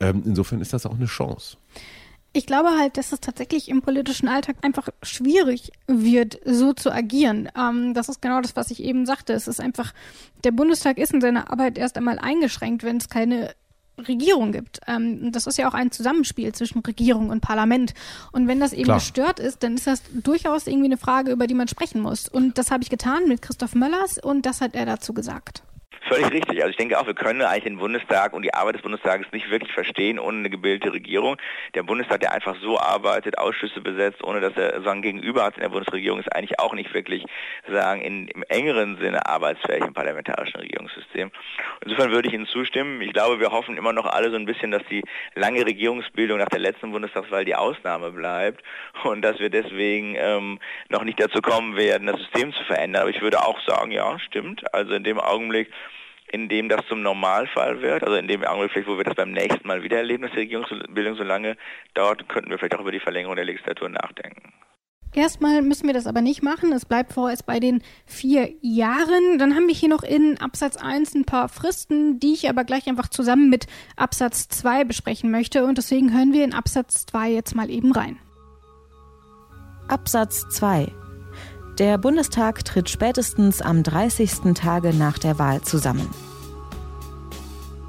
Ähm, insofern ist das auch eine Chance. Ich glaube halt, dass es tatsächlich im politischen Alltag einfach schwierig wird, so zu agieren. Ähm, das ist genau das, was ich eben sagte. Es ist einfach, der Bundestag ist in seiner Arbeit erst einmal eingeschränkt, wenn es keine Regierung gibt. Ähm, das ist ja auch ein Zusammenspiel zwischen Regierung und Parlament. Und wenn das eben Klar. gestört ist, dann ist das durchaus irgendwie eine Frage, über die man sprechen muss. Und das habe ich getan mit Christoph Möllers und das hat er dazu gesagt. Völlig richtig. Also ich denke auch, wir können eigentlich den Bundestag und die Arbeit des Bundestages nicht wirklich verstehen ohne eine gebildete Regierung. Der Bundestag, der einfach so arbeitet, Ausschüsse besetzt, ohne dass er sagen gegenüber hat in der Bundesregierung, ist eigentlich auch nicht wirklich sagen in, im engeren Sinne arbeitsfähig im parlamentarischen Regierungssystem. Insofern würde ich Ihnen zustimmen. Ich glaube, wir hoffen immer noch alle so ein bisschen, dass die lange Regierungsbildung nach der letzten Bundestagswahl die Ausnahme bleibt und dass wir deswegen ähm, noch nicht dazu kommen werden, das System zu verändern. Aber ich würde auch sagen, ja, stimmt. Also in dem Augenblick in dem das zum Normalfall wird, also in dem Augenblick vielleicht, wo wir das beim nächsten Mal wieder erleben, dass die Regierungsbildung so lange dauert, könnten wir vielleicht auch über die Verlängerung der Legislatur nachdenken. Erstmal müssen wir das aber nicht machen. Es bleibt vorerst bei den vier Jahren. Dann haben wir hier noch in Absatz 1 ein paar Fristen, die ich aber gleich einfach zusammen mit Absatz 2 besprechen möchte. Und deswegen hören wir in Absatz 2 jetzt mal eben rein. Absatz 2 der Bundestag tritt spätestens am 30. Tage nach der Wahl zusammen.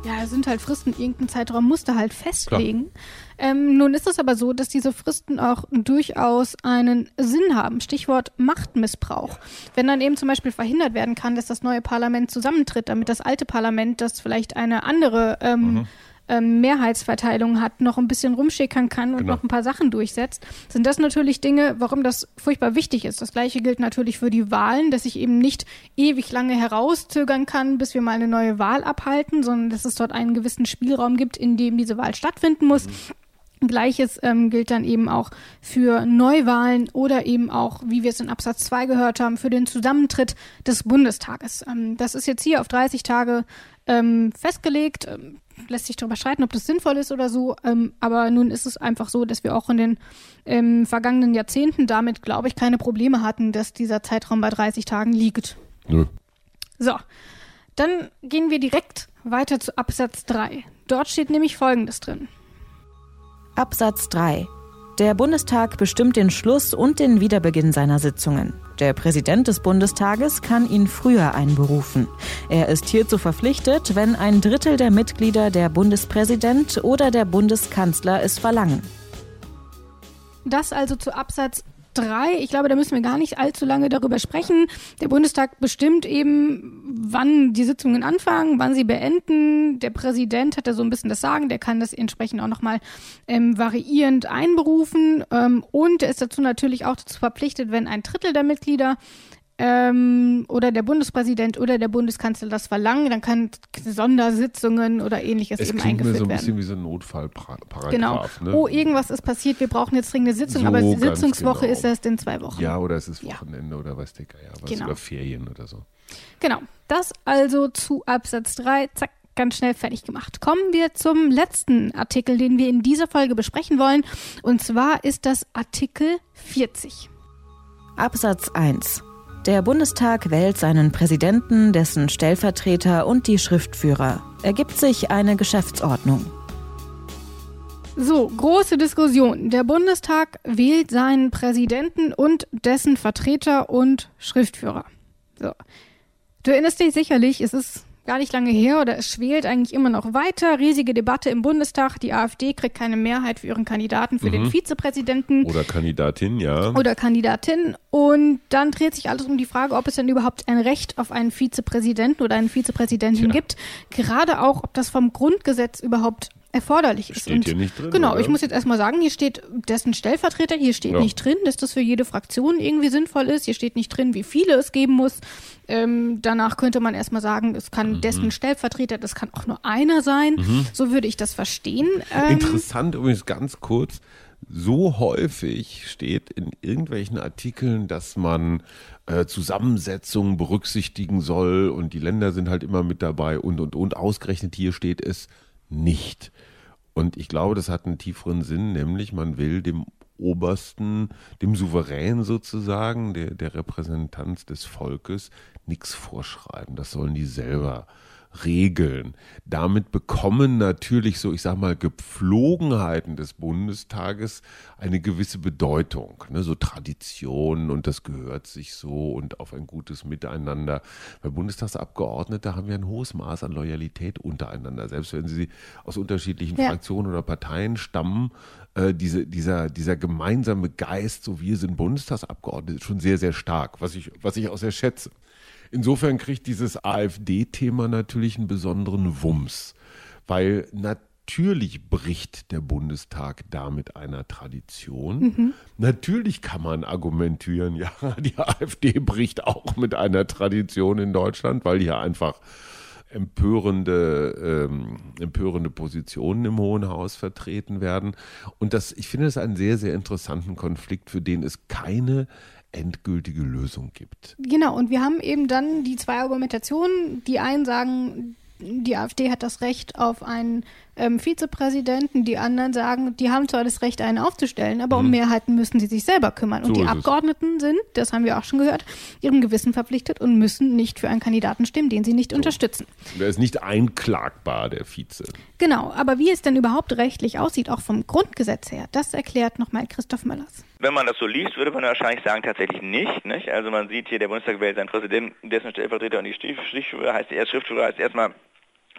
Ja, es sind halt Fristen, irgendein Zeitraum musste halt festlegen. Ähm, nun ist es aber so, dass diese Fristen auch durchaus einen Sinn haben. Stichwort Machtmissbrauch. Wenn dann eben zum Beispiel verhindert werden kann, dass das neue Parlament zusammentritt, damit das alte Parlament, das vielleicht eine andere ähm, mhm ähm, Mehrheitsverteilung hat, noch ein bisschen rumschickern kann und genau. noch ein paar Sachen durchsetzt, sind das natürlich Dinge, warum das furchtbar wichtig ist. Das gleiche gilt natürlich für die Wahlen, dass ich eben nicht ewig lange herauszögern kann, bis wir mal eine neue Wahl abhalten, sondern dass es dort einen gewissen Spielraum gibt, in dem diese Wahl stattfinden muss. Mhm. Gleiches ähm, gilt dann eben auch für Neuwahlen oder eben auch, wie wir es in Absatz 2 gehört haben, für den Zusammentritt des Bundestages. Ähm, das ist jetzt hier auf 30 Tage ähm, festgelegt. Lässt sich darüber streiten, ob das sinnvoll ist oder so. Ähm, aber nun ist es einfach so, dass wir auch in den ähm, vergangenen Jahrzehnten damit, glaube ich, keine Probleme hatten, dass dieser Zeitraum bei 30 Tagen liegt. Nö. So, dann gehen wir direkt weiter zu Absatz 3. Dort steht nämlich Folgendes drin. Absatz 3. Der Bundestag bestimmt den Schluss und den Wiederbeginn seiner Sitzungen. Der Präsident des Bundestages kann ihn früher einberufen. Er ist hierzu verpflichtet, wenn ein Drittel der Mitglieder der Bundespräsident oder der Bundeskanzler es verlangen. Das also zu Absatz 3. Ich glaube, da müssen wir gar nicht allzu lange darüber sprechen. Der Bundestag bestimmt eben, wann die Sitzungen anfangen, wann sie beenden. Der Präsident hat da so ein bisschen das Sagen, der kann das entsprechend auch nochmal ähm, variierend einberufen. Ähm, und er ist dazu natürlich auch dazu verpflichtet, wenn ein Drittel der Mitglieder ähm, oder der Bundespräsident oder der Bundeskanzler das verlangen, dann kann Sondersitzungen oder ähnliches es eben eingeführt werden. so ein bisschen wie so ein Notfallparagraf. Genau. Ne? Oh, irgendwas ist passiert, wir brauchen jetzt dringende Sitzung, So, aber Sitzungswoche genau. ist erst in zwei Wochen. Ja, oder es ist Ja. Wochenende oder weiß der Geier was. Genau. Oder Ferien oder so. Genau. Das also zu Absatz 3. Zack. Ganz schnell fertig gemacht. Kommen wir zum letzten Artikel, den wir in dieser Folge besprechen wollen. Und zwar ist das Artikel 40. Absatz 1. Der Bundestag wählt seinen Präsidenten, dessen Stellvertreter und die Schriftführer. Ergibt sich eine Geschäftsordnung. So, große Diskussion. Der Bundestag wählt seinen Präsidenten und dessen Vertreter und Schriftführer. So. Du erinnerst dich sicherlich, es ist gar nicht lange her oder es schwelt eigentlich immer noch weiter. Riesige Debatte im Bundestag. Die AfD kriegt keine Mehrheit für ihren Kandidaten für den Vizepräsidenten Oder Kandidatin, ja. oder Kandidatin. Und dann dreht sich alles um die Frage, ob es denn überhaupt ein Recht auf einen Vizepräsidenten oder eine Vizepräsidentin Tja. gibt. Gerade auch, ob das vom Grundgesetz überhaupt erforderlich ist. Steht hier nicht drin, Genau, oder? ich muss jetzt erstmal sagen, hier steht dessen Stellvertreter, hier steht Ja. nicht drin, dass das für jede Fraktion irgendwie sinnvoll ist. Hier steht nicht drin, wie viele es geben muss. Ähm, danach könnte man erstmal sagen, es Mhm. kann dessen Stellvertreter, das kann auch nur einer sein. So würde ich das verstehen. Ähm, Interessant übrigens ganz kurz, so häufig steht in irgendwelchen Artikeln, dass man äh, Zusammensetzungen berücksichtigen soll und die Länder sind halt immer mit dabei und und und. Ausgerechnet hier steht es nicht. Und ich glaube, das hat einen tieferen Sinn, nämlich man will dem Obersten, dem Souverän sozusagen, der, der Repräsentanz des Volkes, nichts vorschreiben. Das sollen die selber regeln. Damit bekommen natürlich so, ich sag mal, Gepflogenheiten des Bundestages eine gewisse Bedeutung. Ne? So Traditionen und das gehört sich so und auf ein gutes Miteinander. Weil Bundestagsabgeordnete haben ja ein hohes Maß an Loyalität untereinander. Selbst wenn sie aus unterschiedlichen Ja. Fraktionen oder Parteien stammen, äh, diese, dieser, dieser gemeinsame Geist, so wir sind Bundestagsabgeordnete, ist schon sehr, sehr stark, was ich, was ich auch sehr schätze. Insofern kriegt dieses AfD-Thema natürlich einen besonderen Wumms, weil natürlich bricht der Bundestag damit einer Tradition. Natürlich kann man argumentieren, (laughs) ja, die AfD bricht auch mit einer Tradition in Deutschland, weil hier einfach empörende, ähm, empörende Positionen im Hohen Haus vertreten werden. Und das, ich finde das einen sehr, sehr interessanten Konflikt, für den es keine endgültige Lösung gibt. Genau, und wir haben eben dann die zwei Argumentationen. Die einen sagen, die AfD hat das Recht auf einen ähm, Vizepräsidenten, die anderen sagen, die haben zwar das Recht, einen aufzustellen, aber um Mehrheiten müssen sie sich selber kümmern. Und Mhm. So die ist es. Abgeordneten sind, das haben wir auch schon gehört, ihrem Gewissen verpflichtet und müssen nicht für einen Kandidaten stimmen, den sie nicht unterstützen. Der ist nicht einklagbar, der Vize. Genau, aber wie es denn überhaupt rechtlich aussieht, auch vom Grundgesetz her, das erklärt nochmal Christoph Möllers. Wenn man das so liest, würde man wahrscheinlich sagen, tatsächlich nicht. nicht? Also man sieht hier, der Bundestag wählt seinen Präsidenten, dessen Stellvertreter und die Stief- Schriftführer heißt er Schriftführer heißt erstmal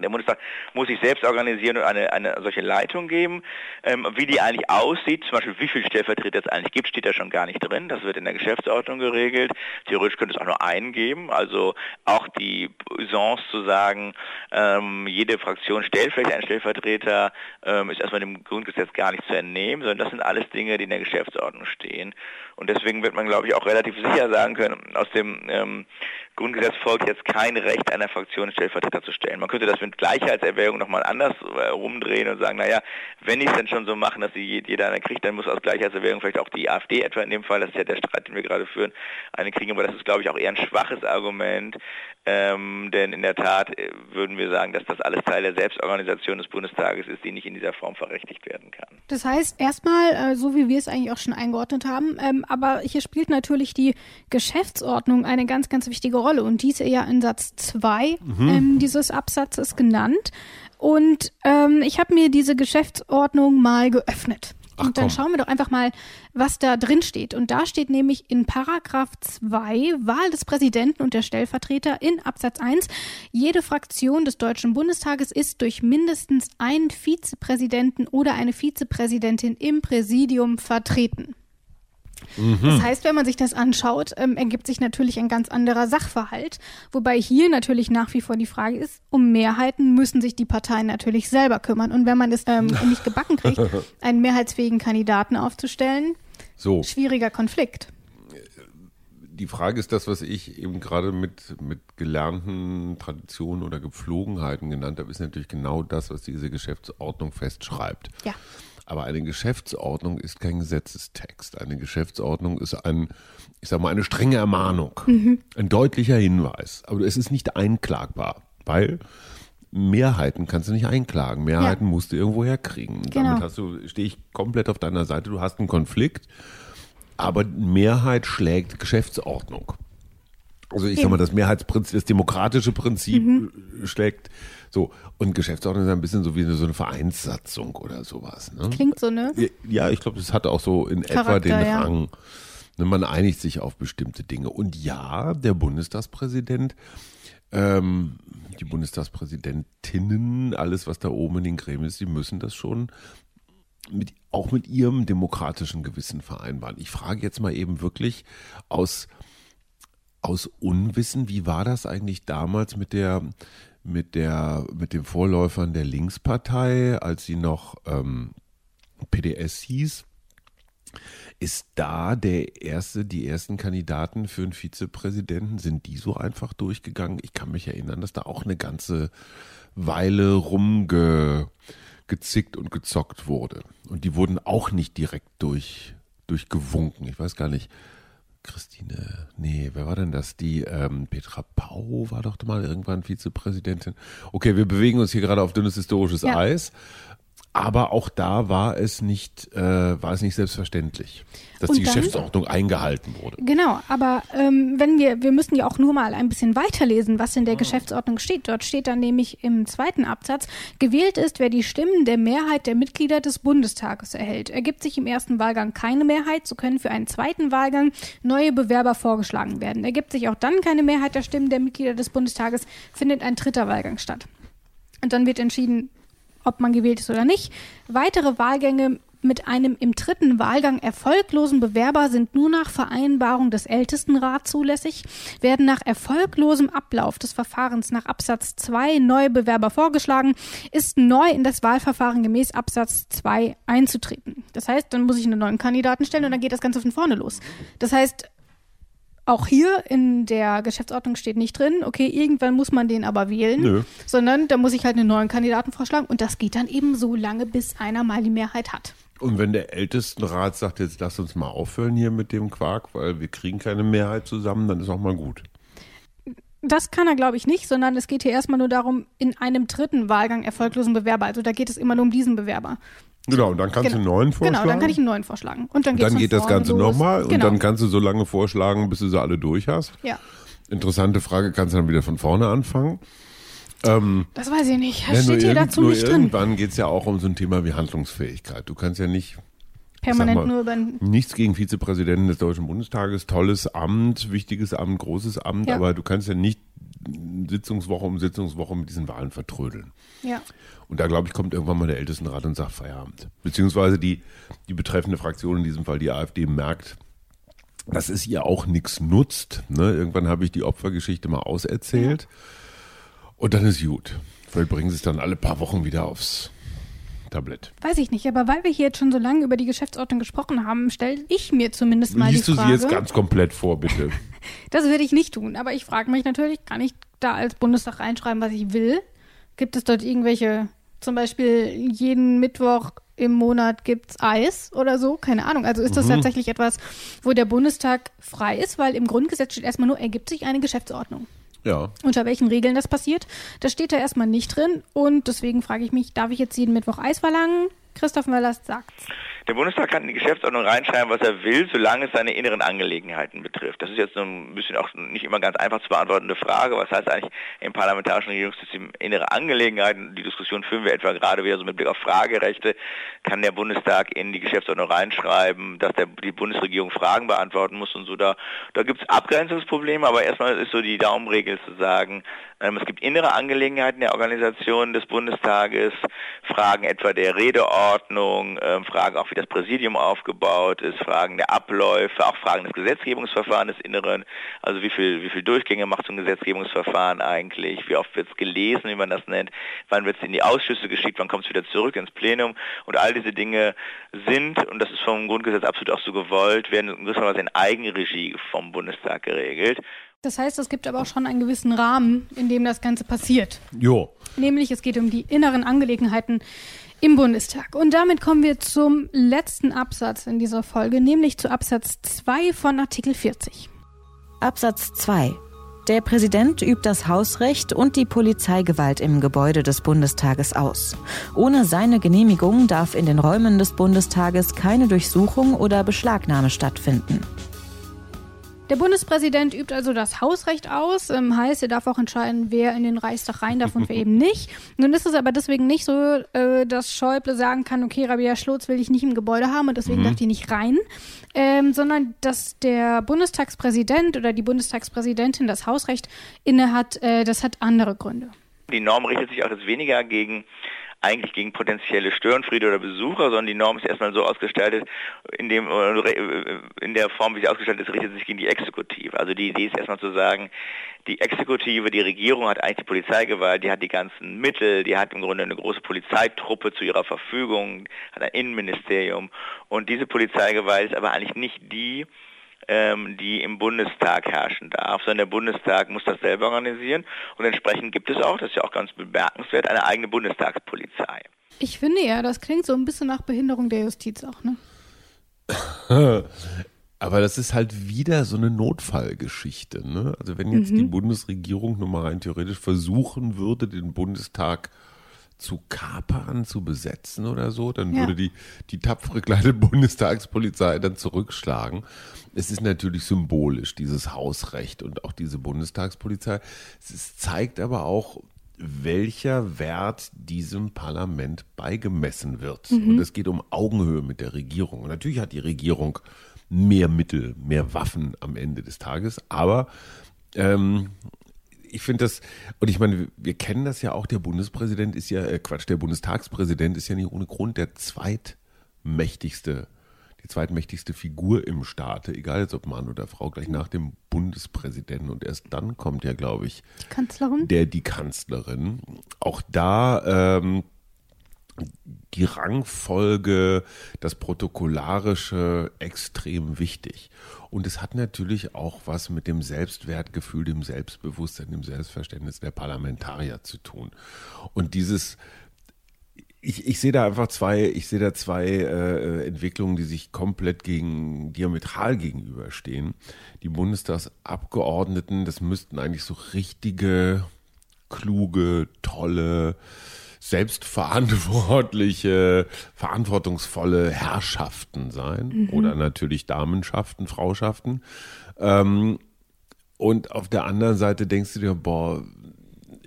der Bundestag muss sich selbst organisieren und eine, eine solche Leitung geben. Ähm, wie die eigentlich aussieht, zum Beispiel wie viele Stellvertreter es eigentlich gibt, steht da schon gar nicht drin. Das wird in der Geschäftsordnung geregelt. Theoretisch könnte es auch nur einen geben. Also auch die Usance zu sagen, ähm, jede Fraktion stellt vielleicht einen Stellvertreter, ähm, ist erstmal dem Grundgesetz gar nicht zu entnehmen, sondern das sind alles Dinge, die in der Geschäftsordnung stehen. Und deswegen wird man, glaube ich, auch relativ sicher sagen können, aus dem ähm, Grundgesetz folgt jetzt kein Recht einer Fraktion Stellvertreter zu stellen. Man könnte das mit Gleichheitserwägung nochmal anders äh, rumdrehen und sagen, naja, wenn die es denn schon so machen, dass sie jeder eine kriegt, dann muss aus Gleichheitserwägung vielleicht auch die AfD etwa in dem Fall, das ist ja der Streit, den wir gerade führen, eine kriegen. Aber das ist, glaube ich, auch eher ein schwaches Argument, ähm, denn in der Tat äh, würden wir sagen, dass das alles Teil der Selbstorganisation des Bundestages ist, die nicht in dieser Form verrechtigt werden kann. Das heißt, erstmal, äh, so wie wir es eigentlich auch schon eingeordnet haben, ähm, aber hier spielt natürlich die Geschäftsordnung eine ganz, ganz wichtige Rolle und diese ja in Satz 2 mhm. ähm, dieses Absatzes genannt. Und ähm, ich habe mir diese Geschäftsordnung mal geöffnet. Ach, und dann komm. schauen wir doch einfach mal, was da drin steht. Und da steht nämlich in Paragraph 2 Wahl des Präsidenten und der Stellvertreter in Absatz 1. Jede Fraktion des Deutschen Bundestages ist durch mindestens einen Vizepräsidenten oder eine Vizepräsidentin im Präsidium vertreten. Mhm. Das heißt, wenn man sich das anschaut, ähm, ergibt sich natürlich ein ganz anderer Sachverhalt. Wobei hier natürlich nach wie vor die Frage ist, um Mehrheiten müssen sich die Parteien natürlich selber kümmern. Und wenn man es ähm, (laughs) nicht gebacken kriegt, einen mehrheitsfähigen Kandidaten aufzustellen, so. schwieriger Konflikt. Die Frage ist das, was ich eben gerade mit, mit gelernten Traditionen oder Gepflogenheiten genannt habe, ist natürlich genau das, was diese Geschäftsordnung festschreibt. Ja. Aber eine Geschäftsordnung ist kein Gesetzestext. Eine Geschäftsordnung ist ein, ich sag mal, eine strenge Ermahnung, mhm. ein deutlicher Hinweis. Aber es ist nicht einklagbar, weil Mehrheiten kannst du nicht einklagen. Mehrheiten ja. musst du irgendwo herkriegen. Genau. Damit hast du, stehe ich komplett auf deiner Seite. Du hast einen Konflikt, aber Mehrheit schlägt Geschäftsordnung. Also ich sag mal, das Mehrheitsprinzip, das demokratische Prinzip mhm. schlägt so, und Geschäftsordnung ist ein bisschen so wie so eine Vereinssatzung oder sowas. Ne? Klingt so, ne? Ja, ich glaube, das hat auch so in Charakter, etwa den ja. Rang. Ne, man einigt sich auf bestimmte Dinge. Und ja, der Bundestagspräsident, ähm, die Bundestagspräsidentinnen, alles, was da oben in den Gremien ist, die müssen das schon mit, auch mit ihrem demokratischen Gewissen vereinbaren. Ich frage jetzt mal eben wirklich aus, aus Unwissen, wie war das eigentlich damals mit der mit der mit den Vorläufern der Linkspartei, als sie noch ähm, PDS hieß, ist da der erste, die ersten Kandidaten für einen Vizepräsidenten, sind die so einfach durchgegangen? Ich kann mich erinnern, dass da auch eine ganze Weile rumgezickt und gezockt wurde. Und die wurden auch nicht direkt durch, durchgewunken. Ich weiß gar nicht, Christine, nee, wer war denn das? Die ähm, Petra Pau war doch mal irgendwann Vizepräsidentin. Okay, wir bewegen uns hier gerade auf dünnes historisches ja. Eis. Aber auch da war es nicht, äh, war es nicht selbstverständlich, dass und die dann, Geschäftsordnung eingehalten wurde. Genau, aber ähm, wenn wir, wir müssen ja auch nur mal ein bisschen weiterlesen, was in der oh. Geschäftsordnung steht. Dort steht dann nämlich im zweiten Absatz, gewählt ist, wer die Stimmen der Mehrheit der Mitglieder des Bundestages erhält. Ergibt sich im ersten Wahlgang keine Mehrheit, so können für einen zweiten Wahlgang neue Bewerber vorgeschlagen werden. Ergibt sich auch dann keine Mehrheit der Stimmen der Mitglieder des Bundestages, findet ein dritter Wahlgang statt. Und dann wird entschieden, ob man gewählt ist oder nicht. Weitere Wahlgänge mit einem im dritten Wahlgang erfolglosen Bewerber sind nur nach Vereinbarung des Ältestenrats zulässig, werden nach erfolglosem Ablauf des Verfahrens nach Absatz 2 neue Bewerber vorgeschlagen, ist neu in das Wahlverfahren gemäß Absatz 2 einzutreten. Das heißt, dann muss ich einen neuen Kandidaten stellen und dann geht das Ganze von vorne los. Das heißt, auch hier in der Geschäftsordnung steht nicht drin, okay, irgendwann muss man den aber wählen, Nö. sondern da muss ich halt einen neuen Kandidaten vorschlagen und das geht dann eben so lange, bis einer mal die Mehrheit hat. Und wenn der Ältestenrat sagt, jetzt lass uns mal aufhören hier mit dem Quark, weil wir kriegen keine Mehrheit zusammen, dann ist auch mal gut. Das kann er, glaube ich, nicht, sondern es geht hier erstmal nur darum, in einem dritten Wahlgang erfolglosen Bewerber. Also da geht es immer nur um diesen Bewerber. Genau, und dann kannst genau. du einen neuen vorschlagen. Genau, dann kann ich einen neuen vorschlagen. Und dann, dann geht das Ganze nochmal genau. und dann kannst du so lange vorschlagen, bis du sie alle durch hast. Ja. Interessante Frage, kannst du dann wieder von vorne anfangen? Ähm, das weiß ich nicht. Das steht hier dazu nicht drin. Irgendwann geht es ja auch um so ein Thema wie Handlungsfähigkeit. Du kannst ja nicht permanent mal, nur über nichts gegen Vizepräsidenten des Deutschen Bundestages, tolles Amt, wichtiges Amt, großes Amt, ja. aber du kannst ja nicht Sitzungswoche um Sitzungswoche mit diesen Wahlen vertrödeln. Ja. Und da, glaube ich, kommt irgendwann mal der Ältestenrat und sagt Feierabend. Beziehungsweise die, die betreffende Fraktion, in diesem Fall die AfD, merkt, dass es ihr auch nichts nutzt. Ne? Irgendwann habe ich die Opfergeschichte mal auserzählt. Ja. Und dann ist gut. Vielleicht bringen sie es dann alle paar Wochen wieder aufs Tablett. Weiß ich nicht, aber weil wir hier jetzt schon so lange über die Geschäftsordnung gesprochen haben, stelle ich mir zumindest mal Liest die Frage. Liest du sie jetzt ganz komplett vor, bitte? (laughs) das würde ich nicht tun, aber ich frage mich natürlich, kann ich da als Bundestag reinschreiben, was ich will? Gibt es dort irgendwelche, zum Beispiel jeden Mittwoch im Monat gibt es Eis oder so? Keine Ahnung. Also ist das mhm. tatsächlich etwas, wo der Bundestag frei ist, weil im Grundgesetz steht erstmal nur, ergibt sich eine Geschäftsordnung. Ja. Unter welchen Regeln das passiert, das steht da erstmal nicht drin. Und deswegen frage ich mich, darf ich jetzt jeden Mittwoch Eis verlangen? Christoph Möllers sagt's. Der Bundestag kann in die Geschäftsordnung reinschreiben, was er will, solange es seine inneren Angelegenheiten betrifft. Das ist jetzt ein bisschen auch nicht immer ganz einfach zu beantwortende Frage. Was heißt eigentlich im parlamentarischen Regierungssystem innere Angelegenheiten? Die Diskussion führen wir etwa gerade wieder so mit Blick auf Fragerechte. Kann der Bundestag in die Geschäftsordnung reinschreiben, dass der, die Bundesregierung Fragen beantworten muss und so? Da, da gibt es Abgrenzungsprobleme, aber erstmal ist so die Daumenregel zu sagen, ähm, es gibt innere Angelegenheiten der Organisation des Bundestages, Fragen etwa der Redeordnung, ähm, Fragen auch wie das Präsidium aufgebaut ist, Fragen der Abläufe, auch Fragen des Gesetzgebungsverfahrens des Inneren, also wie viel, wie viel Durchgänge macht so ein Gesetzgebungsverfahren eigentlich, wie oft wird es gelesen, wie man das nennt, wann wird es in die Ausschüsse geschickt, wann kommt es wieder zurück ins Plenum und all diese Dinge sind, und das ist vom Grundgesetz absolut auch so gewollt, werden gewissermaßen in Eigenregie vom Bundestag geregelt. Das heißt, es gibt aber auch schon einen gewissen Rahmen, in dem das Ganze passiert. Jo. Nämlich, es geht um die inneren Angelegenheiten im Bundestag. Und damit kommen wir zum letzten Absatz in dieser Folge, nämlich zu Absatz 2 von Artikel 40. Absatz 2. Der Präsident übt das Hausrecht und die Polizeigewalt im Gebäude des Bundestages aus. Ohne seine Genehmigung darf in den Räumen des Bundestages keine Durchsuchung oder Beschlagnahme stattfinden. Der Bundespräsident übt also das Hausrecht aus, ähm, heißt, er darf auch entscheiden, wer in den Reichstag rein darf und wer (laughs) eben nicht. Nun ist es aber deswegen nicht so, äh, dass Schäuble sagen kann, okay, Rabia Schlotz will ich nicht im Gebäude haben und deswegen mhm. darf die nicht rein, ähm, sondern dass der Bundestagspräsident oder die Bundestagspräsidentin das Hausrecht innehat, äh, das hat andere Gründe. Die Norm richtet sich auch jetzt weniger gegen eigentlich gegen potenzielle Störenfriede oder Besucher, sondern die Norm ist erstmal so ausgestaltet, in, dem, äh, in der Form, wie sie ausgestaltet ist, richtet sich gegen die Exekutive. Also die Idee ist erstmal zu sagen, die Exekutive, die Regierung hat eigentlich die Polizeigewalt, die hat die ganzen Mittel, die hat im Grunde eine große Polizeitruppe zu ihrer Verfügung, hat ein Innenministerium und diese Polizeigewalt ist aber eigentlich nicht die, ähm, die im Bundestag herrschen darf, sondern der Bundestag muss das selber organisieren und entsprechend gibt es auch, das ist ja auch ganz bemerkenswert, eine eigene Bundestagspolizei. Ich finde ja, das klingt so ein bisschen nach Behinderung der Justiz auch, ne? (laughs) Aber das ist halt wieder so eine Notfallgeschichte. Ne? Also wenn jetzt mhm. die Bundesregierung nur mal rein theoretisch versuchen würde, den Bundestag zu kapern, zu besetzen oder so, dann ja. würde die, die tapfere kleine (laughs) Bundestagspolizei dann zurückschlagen. Es ist natürlich symbolisch, dieses Hausrecht und auch diese Bundestagspolizei. Es zeigt aber auch, welcher Wert diesem Parlament beigemessen wird. Mhm. Und es geht um Augenhöhe mit der Regierung. Und natürlich hat die Regierung mehr Mittel, mehr Waffen am Ende des Tages, aber ähm, ich finde das, und ich meine, wir kennen das ja auch, der Bundespräsident ist ja, äh Quatsch, der Bundestagspräsident ist ja nicht ohne Grund der zweitmächtigste, die zweitmächtigste Figur im Staate, egal jetzt ob Mann oder Frau, gleich nach dem Bundespräsidenten. Und erst dann kommt ja, glaube ich, die Kanzlerin. Der, die Kanzlerin. Auch da ähm, die Rangfolge, das Protokollarische extrem wichtig. Und es hat natürlich auch was mit dem Selbstwertgefühl, dem Selbstbewusstsein, dem Selbstverständnis der Parlamentarier zu tun. Und dieses, ich, ich sehe da einfach zwei, ich sehe da zwei äh, Entwicklungen, die sich komplett gegen, diametral gegenüberstehen. Die Bundestagsabgeordneten, das müssten eigentlich so richtige, kluge, tolle, selbstverantwortliche, verantwortungsvolle Herrschaften sein mhm. oder natürlich Damenschaften, Frauschaften. Ähm, und auf der anderen Seite denkst du dir, boah,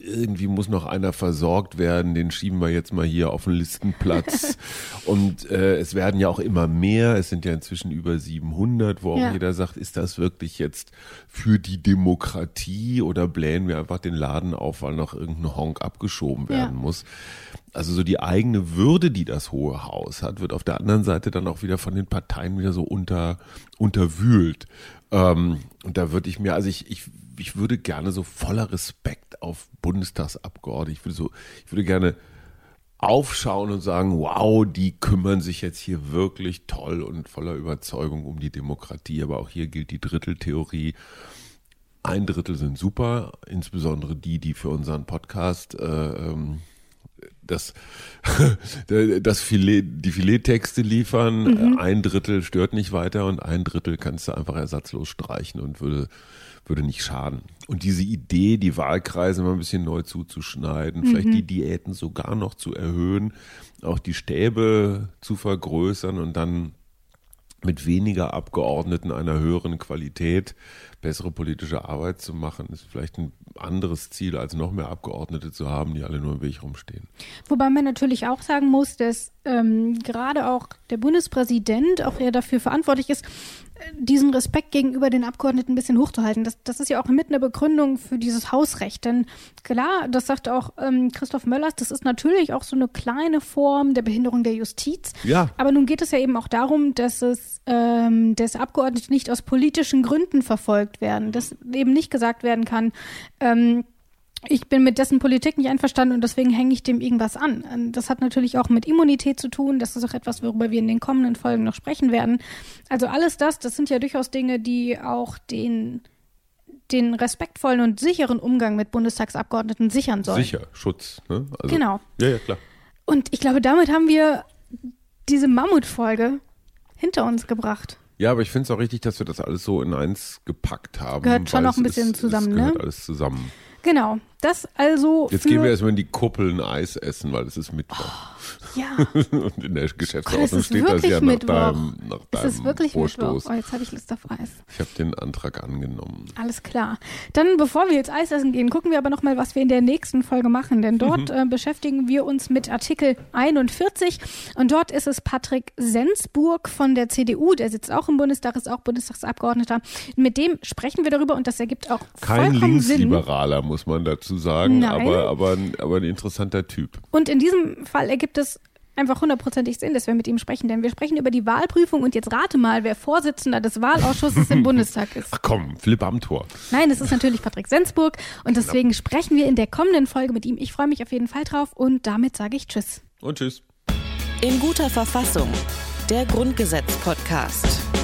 irgendwie muss noch einer versorgt werden, den schieben wir jetzt mal hier auf den Listenplatz. (laughs) und äh, es werden ja auch immer mehr, es sind ja inzwischen über 700, wo auch ja. jeder sagt, ist das wirklich jetzt für die Demokratie oder blähen wir einfach den Laden auf, weil noch irgendein Honk abgeschoben werden ja. muss. Also so die eigene Würde, die das Hohe Haus hat, wird auf der anderen Seite dann auch wieder von den Parteien wieder so unter, unterwühlt. Ähm, und da würde ich mir, also ich, ich ich würde gerne so voller Respekt auf Bundestagsabgeordnete, ich würde so, ich würde gerne aufschauen und sagen, wow, die kümmern sich jetzt hier wirklich toll und voller Überzeugung um die Demokratie. Aber auch hier gilt die Dritteltheorie. ein Drittel sind super, insbesondere die, die für unseren Podcast äh, ähm, das, (laughs) das Filet, die Filettexte liefern. Mhm. Ein Drittel stört nicht weiter und ein Drittel kannst du einfach ersatzlos streichen und würde, würde nicht schaden. Und diese Idee, die Wahlkreise mal ein bisschen neu zuzuschneiden, mhm. vielleicht die Diäten sogar noch zu erhöhen, auch die Stäbe zu vergrößern und dann mit weniger Abgeordneten einer höheren Qualität bessere politische Arbeit zu machen, ist vielleicht ein anderes Ziel, als noch mehr Abgeordnete zu haben, die alle nur im Weg rumstehen. Wobei man natürlich auch sagen muss, dass ähm, gerade auch der Bundespräsident auch eher dafür verantwortlich ist, diesen Respekt gegenüber den Abgeordneten ein bisschen hochzuhalten. Das, das ist ja auch mit einer Begründung für dieses Hausrecht. Denn klar, das sagt auch ähm, Christoph Möllers, das ist natürlich auch so eine kleine Form der Behinderung der Justiz. Ja. Aber nun geht es ja eben auch darum, dass es ähm, dass Abgeordnete nicht aus politischen Gründen verfolgt werden. Dass eben nicht gesagt werden kann, ähm, ich bin mit dessen Politik nicht einverstanden und deswegen hänge ich dem irgendwas an. Ähm, das hat natürlich auch mit Immunität zu tun. Das ist auch etwas, worüber wir in den kommenden Folgen noch sprechen werden. Also alles das, das sind ja durchaus Dinge, die auch den, den respektvollen und sicheren Umgang mit Bundestagsabgeordneten sichern sollen. Sicher, Schutz. Ne? Also, genau. Ja, ja, klar. Und ich glaube, damit haben wir diese Mammutfolge hinter uns gebracht. Ja, aber ich finde es auch richtig, dass wir das alles so in eins gepackt haben. Gehört schon noch ein bisschen ist, zusammen, es ne? Gehört alles zusammen. Genau. Das also. Jetzt gehen wir erstmal in die Kuppeln Eis essen, weil es ist Mittwoch. Oh, ja. (laughs) Und in der Geschäftsordnung steht das ja nach Mittwoch. deinem, nach es deinem ist wirklich Vorstoß. Mittwoch. Oh, jetzt habe ich Lust auf Eis. Ich habe den Antrag angenommen. Alles klar. Dann, bevor wir jetzt Eis essen gehen, gucken wir aber nochmal, was wir in der nächsten Folge machen. Denn dort mhm. äh, beschäftigen wir uns mit Artikel 41. Und dort ist es Patrick Sensburg von der CDU. Der sitzt auch im Bundestag, ist auch Bundestagsabgeordneter. Mit dem sprechen wir darüber und das ergibt auch Kein Linksliberaler, Sinn. muss man dazu sagen. Nein. Aber, aber, aber ein interessanter Typ. Und in diesem Fall ergibt es einfach hundertprozentig Sinn, dass wir mit ihm sprechen, denn wir sprechen über die Wahlprüfung und jetzt rate mal, wer Vorsitzender des Wahlausschusses im (laughs) Bundestag ist. Ach komm, Philipp Amthor. Nein, es ist natürlich Patrick Sensburg und deswegen sprechen wir in der kommenden Folge mit ihm. Ich freue mich auf jeden Fall drauf und damit sage ich Tschüss. Und Tschüss. In guter Verfassung. Der Grundgesetz-Podcast.